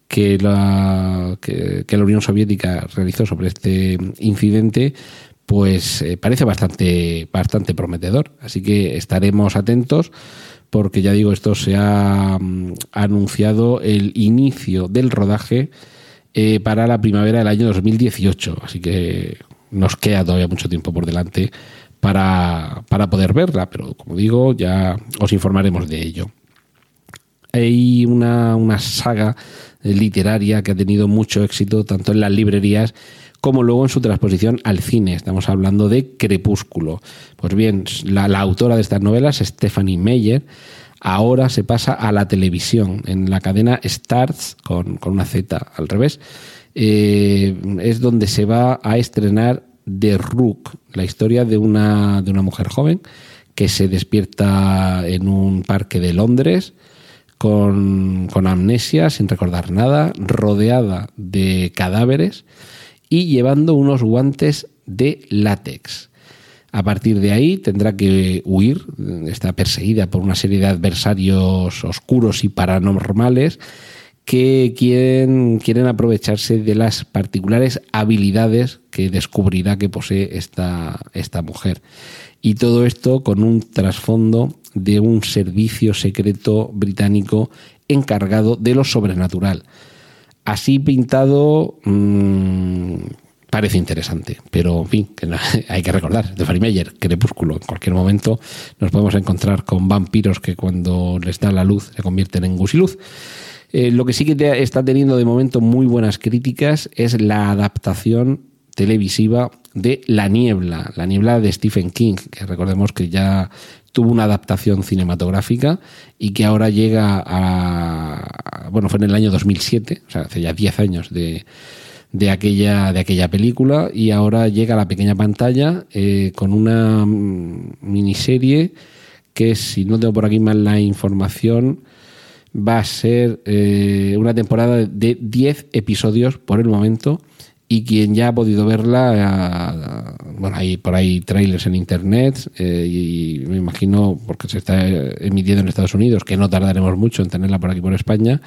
que la, que la Unión Soviética realizó sobre este incidente, pues eh, parece bastante, bastante prometedor. Así que estaremos atentos porque ya digo, esto se ha mm, anunciado el inicio del rodaje eh, para la primavera del año 2018. Así que nos queda todavía mucho tiempo por delante para, para poder verla, pero como digo, ya os informaremos de ello. Hay una, una saga literaria que ha tenido mucho éxito tanto en las librerías como luego en su transposición al cine. Estamos hablando de Crepúsculo. Pues bien, la, autora de estas novelas, Stephanie Meyer, ahora se pasa a la televisión en la cadena Starts, con, una Z al revés. Eh, es donde se va a estrenar The Rook, la historia de una, de una mujer joven que se despierta en un parque de Londres con, con amnesia, sin recordar nada, rodeada de cadáveres y llevando unos guantes de látex. A partir de ahí tendrá que huir, está perseguida por una serie de adversarios oscuros y paranormales que quieren, quieren aprovecharse de las particulares habilidades que descubrirá que posee esta, esta mujer. Y todo esto con un trasfondo de un servicio secreto británico encargado de lo sobrenatural. Así pintado mmm, parece interesante, pero en fin, que hay que recordar, de Meyer, Crepúsculo, en cualquier momento nos podemos encontrar con vampiros que cuando les da la luz se convierten en gusiluz. Eh, lo que sí que está teniendo de momento muy buenas críticas es la adaptación televisiva de La Niebla, La Niebla de Stephen King, que recordemos que ya tuvo una adaptación cinematográfica y que ahora llega a... Bueno, fue en el año 2007, o sea, hace ya 10 años de, de aquella, de aquella película y ahora llega a la pequeña pantalla eh, con una mm, miniserie que, si no tengo por aquí mal la información, va a ser eh, una temporada de 10 episodios por el momento y quien ya ha podido verla, eh, bueno, hay por ahí trailers en internet eh, y me imagino, porque se está emitiendo en Estados Unidos, que no tardaremos mucho en tenerla por aquí por España.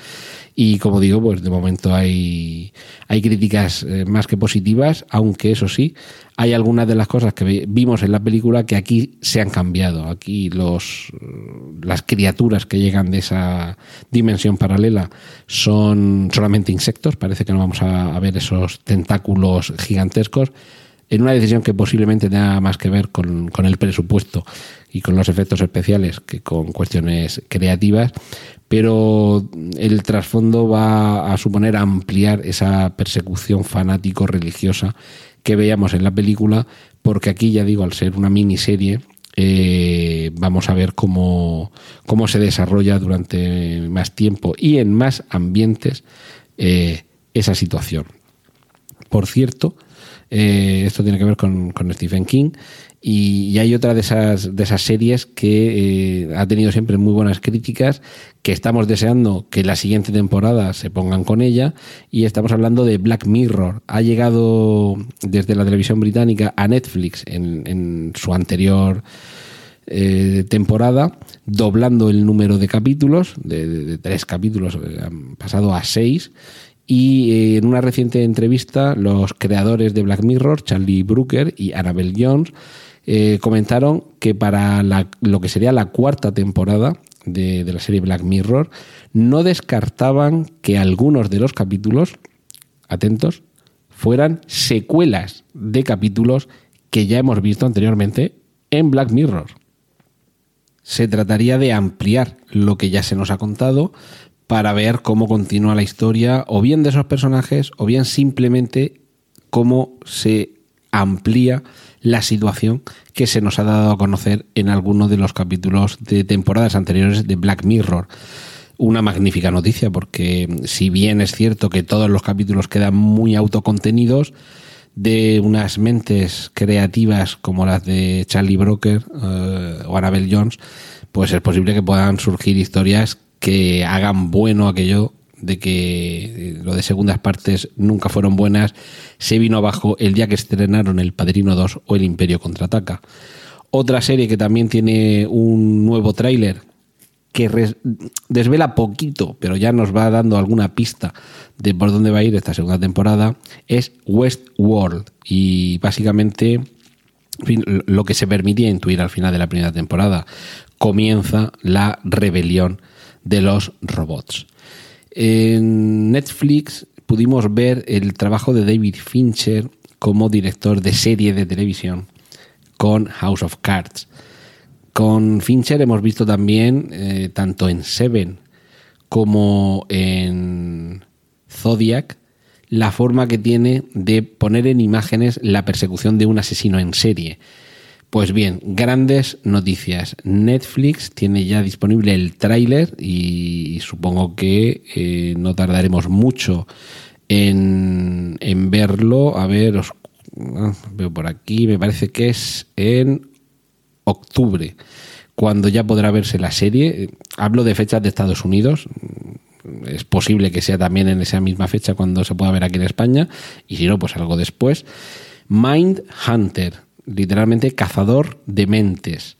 Y como digo, pues de momento hay, hay críticas eh, más que positivas, aunque eso sí, hay algunas de las cosas que vi- vimos en la película que aquí se han cambiado. Aquí los, las criaturas que llegan de esa dimensión paralela son solamente insectos, parece que no vamos a, a ver esos tentáculos gigantescos, en una decisión que posiblemente tenga más que ver con, con el presupuesto y con los efectos especiales que con cuestiones creativas, pero el trasfondo va a suponer ampliar esa persecución fanático-religiosa que veíamos en la película, porque aquí, ya digo, al ser una miniserie, eh, vamos a ver cómo, cómo se desarrolla durante más tiempo y en más ambientes eh, esa situación. Por cierto, eh, esto tiene que ver con, Stephen King. Y, y hay otra de esas, de esas series que eh, ha tenido siempre muy buenas críticas, que estamos deseando que la siguiente temporada se pongan con ella. Y estamos hablando de Black Mirror. Ha llegado desde la televisión británica a Netflix en, su anterior eh, temporada, doblando el número de capítulos, de, tres capítulos, han pasado a seis. Y eh, en una reciente entrevista, los creadores de Black Mirror, Charlie Brooker y Annabelle Jones, eh, comentaron que para la- lo que sería la cuarta temporada de, de la serie Black Mirror, no descartaban que algunos de los capítulos, atentos, fueran secuelas de capítulos que ya hemos visto anteriormente en Black Mirror. Se trataría de ampliar lo que ya se nos ha contado para ver cómo continúa la historia, o bien de esos personajes, o bien simplemente cómo se amplía la situación que se nos ha dado a conocer en algunos de los capítulos de temporadas anteriores de Black Mirror. Una magnífica noticia, porque si bien es cierto que todos los capítulos quedan muy autocontenidos, de unas mentes creativas como las de Charlie Broker eh, o Annabelle Jones, pues es posible que puedan surgir historias que hagan bueno aquello de que eh, lo de segundas partes nunca fueron buenas, se vino abajo el día que estrenaron El Padrino 2 o El Imperio Contraataca. Otra serie que también tiene un nuevo tráiler que desvela poquito, pero ya nos va dando alguna pista de por dónde va a ir esta segunda temporada, es Westworld. Y básicamente lo que se permitía intuir al final de la primera temporada, comienza la rebelión de los robots. En Netflix pudimos ver el trabajo de David Fincher como director de serie de televisión con House of Cards. Con Fincher hemos visto también, eh, tanto en Seven como en Zodiac, la forma que tiene de poner en imágenes la persecución de un asesino en serie. Pues bien, grandes noticias. Netflix tiene ya disponible el tráiler y supongo que eh, no tardaremos mucho en, en verlo. A ver, os ah, veo por aquí, me parece que es en octubre, cuando ya podrá verse la serie. Hablo de fechas de Estados Unidos. Es posible que sea también en esa misma fecha cuando se pueda ver aquí en España, y si no, pues algo después. Mind Hunter, literalmente cazador de mentes.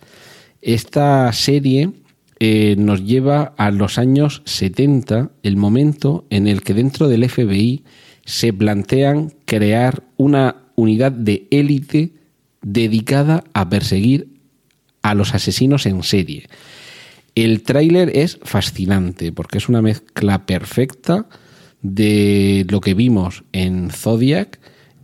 Esta serie eh, nos lleva a los años 70, el momento en el que dentro del FBI se plantean crear una unidad de élite dedicada a perseguir a los asesinos en serie. El tráiler es fascinante porque es una mezcla perfecta de lo que vimos en Zodiac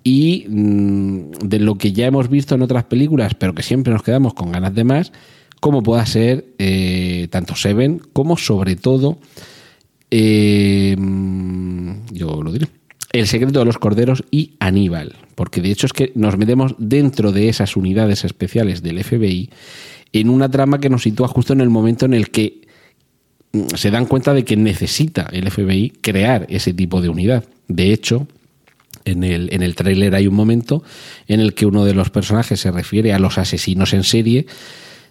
y mm, de lo que ya hemos visto en otras películas, pero que siempre nos quedamos con ganas de más, como pueda ser eh, tanto Seven como sobre todo Eh, yo lo diré. El secreto de los corderos y Aníbal, porque de hecho es que nos metemos dentro de esas unidades especiales del FBI en una trama que nos sitúa justo en el momento en el que mm, se dan cuenta de que necesita el FBI crear ese tipo de unidad. De hecho, en el, en el tráiler hay un momento en el que uno de los personajes se refiere a los asesinos en serie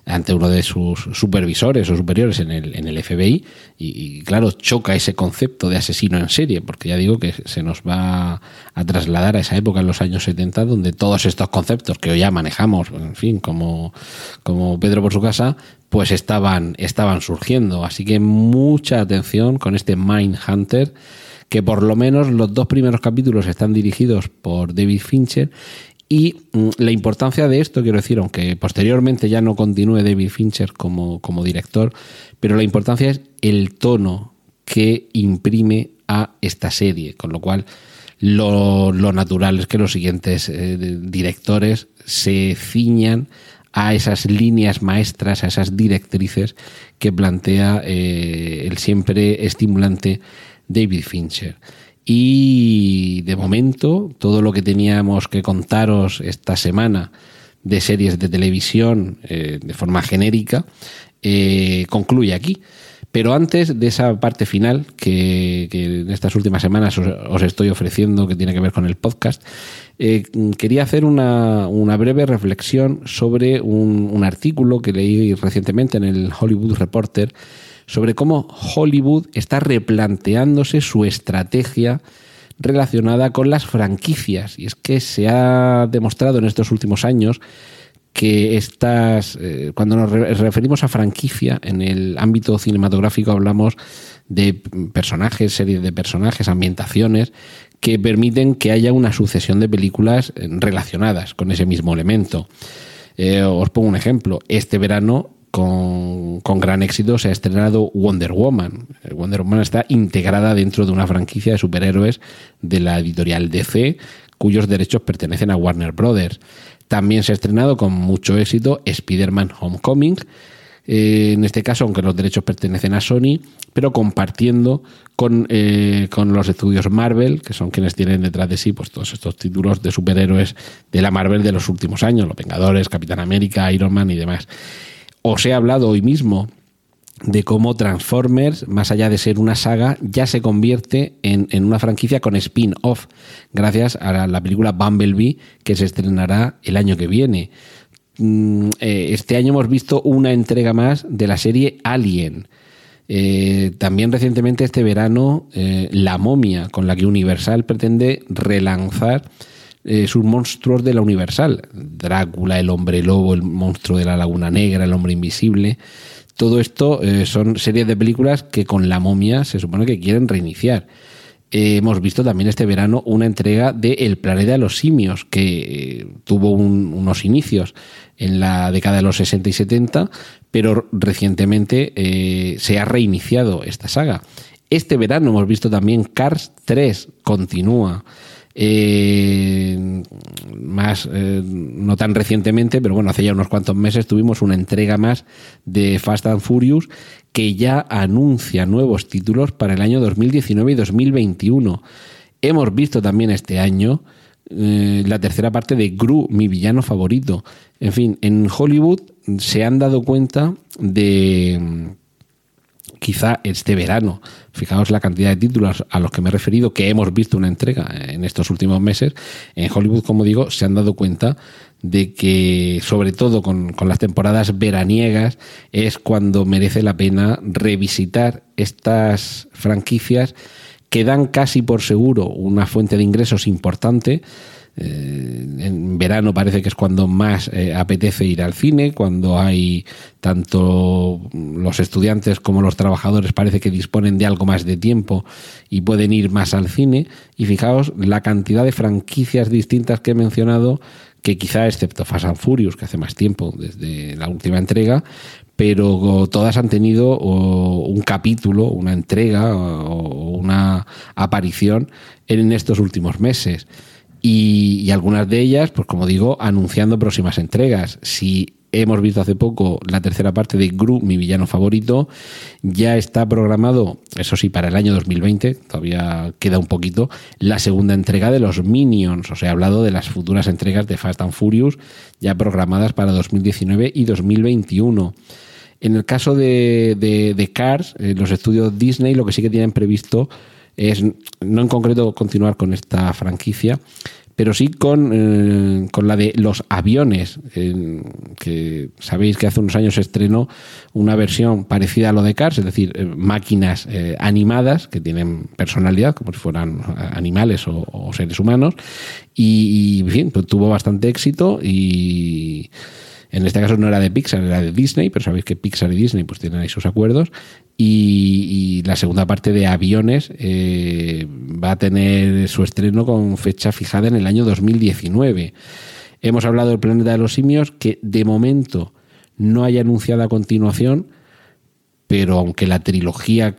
ante uno de sus supervisores o superiores en el, en el FBI y, claro, choca ese concepto de asesino en serie, porque ya digo que se nos va a trasladar a esa época en los años 70 donde todos estos conceptos que hoy ya manejamos, en fin, como, como Pedro por su casa, pues estaban, estaban surgiendo. Así que mucha atención con este Mind Hunter que por lo menos los dos primeros capítulos están dirigidos por David Fincher y mm, la importancia de esto, quiero decir, aunque posteriormente ya no continúe David Fincher como, como director, pero la importancia es el tono que imprime a esta serie, con lo cual lo, natural es que los siguientes eh, directores se ciñan a esas líneas maestras, a esas directrices que plantea eh, el siempre estimulante David Fincher. Y de momento, todo lo que teníamos que contaros esta semana de series de televisión eh, de forma genérica eh, concluye aquí. Pero antes de esa parte final que, en estas últimas semanas os, estoy ofreciendo, que tiene que ver con el podcast, eh, quería hacer una, breve reflexión sobre un, un artículo que leí recientemente en el Hollywood Reporter sobre cómo Hollywood está replanteándose su estrategia relacionada con las franquicias. Y es que se ha demostrado en estos últimos años que estas, eh, cuando nos referimos a franquicia, en el ámbito cinematográfico hablamos de personajes, series de personajes, ambientaciones que permiten que haya una sucesión de películas relacionadas con ese mismo elemento. Eh, os pongo un ejemplo. Este verano con, gran éxito se ha estrenado Wonder Woman. Eh, Wonder Woman está integrada dentro de una franquicia de superhéroes de la editorial DC, cuyos derechos pertenecen a Warner Brothers. También se ha estrenado con mucho éxito Spider-Man Homecoming, eh, en este caso, aunque los derechos pertenecen a Sony, pero compartiendo con, eh, con, los estudios Marvel, que son quienes tienen detrás de sí pues, todos estos títulos de superhéroes de la Marvel de los últimos años, Los Vengadores, Capitán América, Iron Man y demás. Os he hablado hoy mismo de cómo Transformers, más allá de ser una saga, ya se convierte en, una franquicia con spin-off, gracias a la película Bumblebee que se estrenará el año que viene. Mm, eh, este año hemos visto una entrega más de la serie Alien. Eh, también recientemente este verano, eh, La momia, con la que Universal pretende relanzar eh, sus monstruos de la Universal. Drácula, el hombre lobo, el monstruo de la Laguna Negra, el hombre invisible. Todo esto eh, son series de películas que con la momia se supone que quieren reiniciar. Eh, hemos visto también este verano una entrega de El planeta de los simios, que tuvo unos inicios en la década de los 60 y 70, pero recientemente se ha reiniciado esta saga. Este verano hemos visto también Cars 3, continúa. Eh, más, eh, no tan recientemente, pero bueno, hace ya unos cuantos meses tuvimos una entrega más de Fast and Furious que ya anuncia nuevos títulos para el año 2019 y 2021. Hemos visto también este año eh, la tercera parte de Gru, mi villano favorito. En fin, en Hollywood se han dado cuenta de quizá este verano. Fijaos la cantidad de títulos a los que me he referido que hemos visto una entrega en estos últimos meses. En Hollywood, como digo, se han dado cuenta de que, sobre todo con, las temporadas veraniegas, es cuando merece la pena revisitar estas franquicias que dan casi por seguro una fuente de ingresos importante eh, en verano parece que es cuando más eh, apetece ir al cine, cuando hay tanto los estudiantes como los trabajadores parece que disponen de algo más de tiempo y pueden ir más al cine. Y fijaos la cantidad de franquicias distintas que he mencionado, que quizá excepto Fast and Furious, que hace más tiempo desde la última entrega, pero todas han tenido un capítulo, una entrega o una aparición en estos últimos meses y, algunas de ellas, pues como digo, anunciando próximas entregas. Si Hemos visto hace poco la tercera parte de Gru, mi villano favorito. Ya está programado, eso sí, para el año 2020, todavía queda un poquito, la segunda entrega de los Minions. Os he hablado de las futuras entregas de Fast and Furious, ya programadas para 2019 y 2021. En el caso de, de, Cars, eh, los estudios Disney lo que sí que tienen previsto es, no en concreto continuar con esta franquicia, pero sí con, eh, con la de los aviones, que sabéis que hace unos años se estrenó una versión parecida a lo de Cars, es decir, eh, máquinas eh, animadas que tienen personalidad, como si fueran animales o, seres humanos, y, en fin, pues tuvo bastante éxito y en este caso no era de Pixar, era de Disney, pero sabéis que Pixar y Disney pues tienen ahí sus acuerdos. Y, la segunda parte de Aviones eh, va a tener su estreno con fecha fijada en el año 2019. Hemos hablado del planeta de los simios, que de momento no hay anunciada continuación, pero aunque la trilogía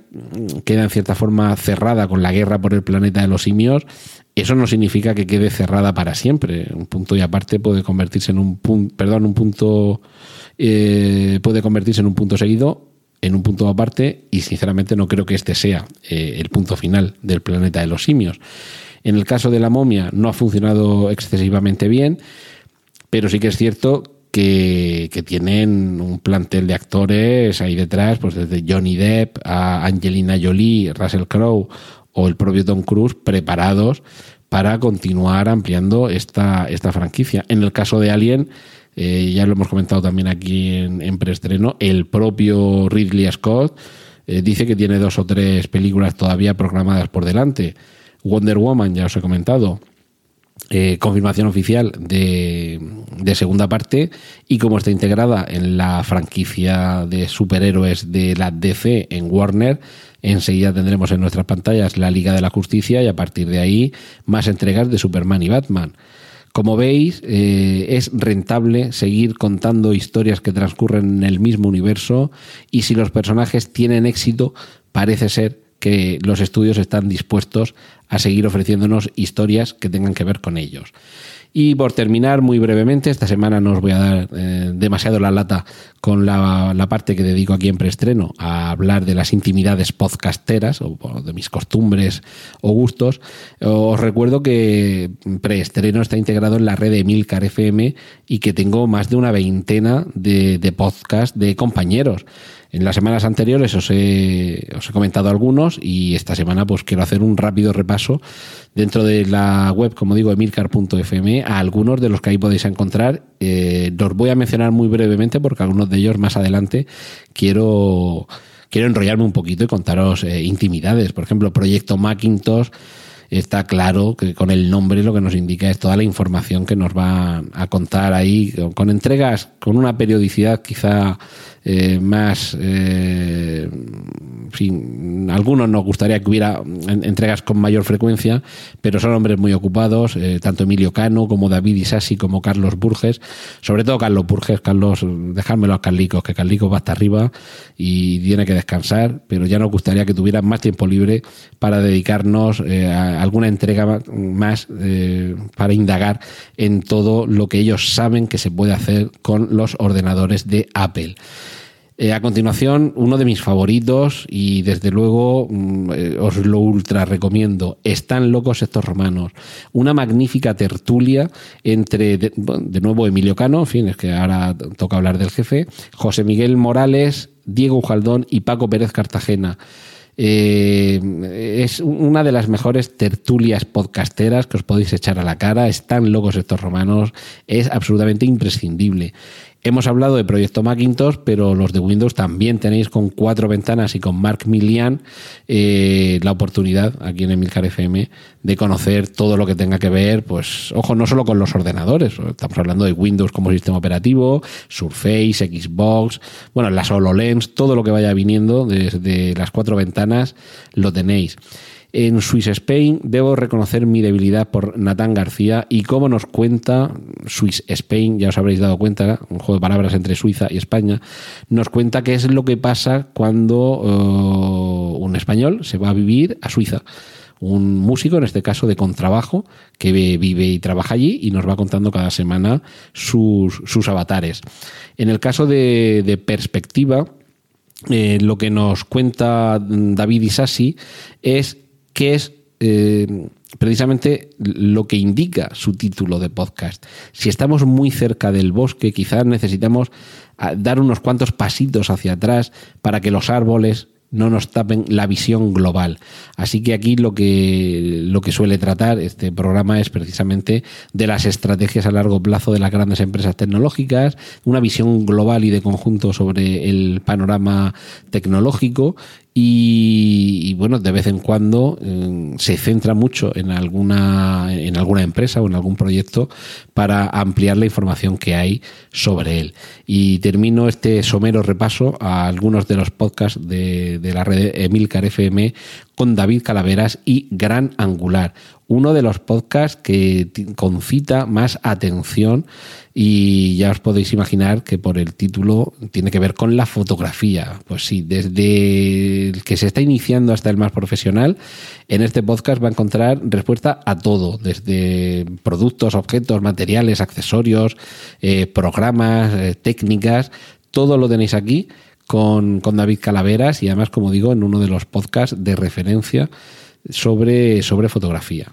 queda en cierta forma cerrada con la guerra por el planeta de los simios, eso no significa que quede cerrada para siempre. Un punto y aparte puede convertirse en un punto, perdón, un punto eh, puede convertirse en un punto seguido, en un punto aparte, y sinceramente no creo que este sea eh, el punto final del planeta de los simios. En el caso de la momia no ha funcionado excesivamente bien, pero sí que es cierto que, que, tienen un plantel de actores ahí detrás, pues desde Johnny Depp a Angelina Jolie, Russell Crowe o el propio Tom Cruise preparados para continuar ampliando esta, esta franquicia. En el caso de Alien, eh, ya lo hemos comentado también aquí en, en preestreno, el propio Ridley Scott eh, dice que tiene dos o tres películas todavía programadas por delante. Wonder Woman, ya os he comentado, eh, confirmación oficial de, de, segunda parte y como está integrada en la franquicia de superhéroes de la DC en Warner, Enseguida tendremos en nuestras pantallas la Liga de la Justicia y a partir de ahí más entregas de Superman y Batman. Como veis, eh, es rentable seguir contando historias que transcurren en el mismo universo y si los personajes tienen éxito, parece ser que los estudios están dispuestos a seguir ofreciéndonos historias que tengan que ver con ellos. Y por terminar, muy brevemente, esta semana no os voy a dar eh, demasiado la lata con la, parte que dedico aquí en preestreno a hablar de las intimidades podcasteras o, de mis costumbres o gustos. Os recuerdo que preestreno está integrado en la red de Milcar FM y que tengo más de una veintena de, de podcasts de compañeros. En las semanas anteriores os he, os he comentado algunos y esta semana pues quiero hacer un rápido repaso dentro de la web, como digo, emilcar.fm, a algunos de los que ahí podéis encontrar. Eh, los voy a mencionar muy brevemente porque algunos de ellos más adelante quiero, quiero enrollarme un poquito y contaros eh, intimidades. Por ejemplo, Proyecto Macintosh está claro que con el nombre lo que nos indica es toda la información que nos va a contar ahí, con entregas con una periodicidad quizá eh, más, eh, algunos nos gustaría que hubiera entregas con mayor frecuencia, pero son hombres muy ocupados, eh, tanto Emilio Cano como David Isasi como Carlos Burges, sobre todo Carlos Burges, Carlos, dejármelo a Carlicos, que Carlicos va hasta arriba y tiene que descansar, pero ya nos gustaría que tuvieran más tiempo libre para dedicarnos a alguna entrega más para indagar en todo lo que ellos saben que se puede hacer con los ordenadores de Apple. Eh, a continuación, uno de mis favoritos y desde luego mm, eh, os lo ultra recomiendo. Están locos estos romanos. Una magnífica tertulia entre, de, nuevo, Emilio Cano, en fin, es que ahora toca hablar del jefe, José Miguel Morales, Diego Ujaldón y Paco Pérez Cartagena. Eh, es una de las mejores tertulias podcasteras que os podéis echar a la cara. Están locos estos romanos. Es absolutamente imprescindible. Hemos hablado de Proyecto Macintosh, pero los de Windows también tenéis con cuatro ventanas y con Mark Millian eh, la oportunidad aquí en Emilcar FM de conocer todo lo que tenga que ver, pues, ojo, no solo con los ordenadores, estamos hablando de Windows como sistema operativo, Surface, Xbox, bueno, las HoloLens, todo lo que vaya viniendo desde las cuatro ventanas lo tenéis. En Swiss Spain debo reconocer mi debilidad por Natán García y cómo nos cuenta Swiss Spain, ya os habréis dado cuenta, un juego de palabras entre Suiza y España, nos cuenta qué es lo que pasa cuando uh, un español se va a vivir a Suiza un músico, en este caso de contrabajo, que vive y trabaja allí y nos va contando cada semana sus, sus avatares. En el caso de, perspectiva, eh, lo que nos cuenta David Isasi es que es eh, precisamente lo que indica su título de podcast. Si estamos muy cerca del bosque, quizás necesitamos ah, dar unos cuantos pasitos hacia atrás para que los árboles no nos tapen la visión global. Así que aquí lo que, lo que suele tratar este programa es precisamente de las estrategias a largo plazo de las grandes empresas tecnológicas, una visión global y de conjunto sobre el panorama tecnológico y, bueno, de vez en cuando eh, se centra mucho en alguna, en alguna empresa o en algún proyecto para ampliar la información que hay sobre él. Y termino este somero repaso a algunos de los podcasts de, de la red Emilcar FM con David Calaveras y Gran Angular, uno de los podcasts que concita más atención y ya os podéis imaginar que por el título tiene que ver con la fotografía. Pues sí, desde el que se está iniciando hasta el más profesional, en este podcast va a encontrar respuesta a todo, desde productos, objetos, materiales, accesorios, eh, programas, eh, técnicas, todo lo tenéis aquí con, con David Calaveras y además, como digo, en uno de los podcasts de referencia sobre, sobre fotografía.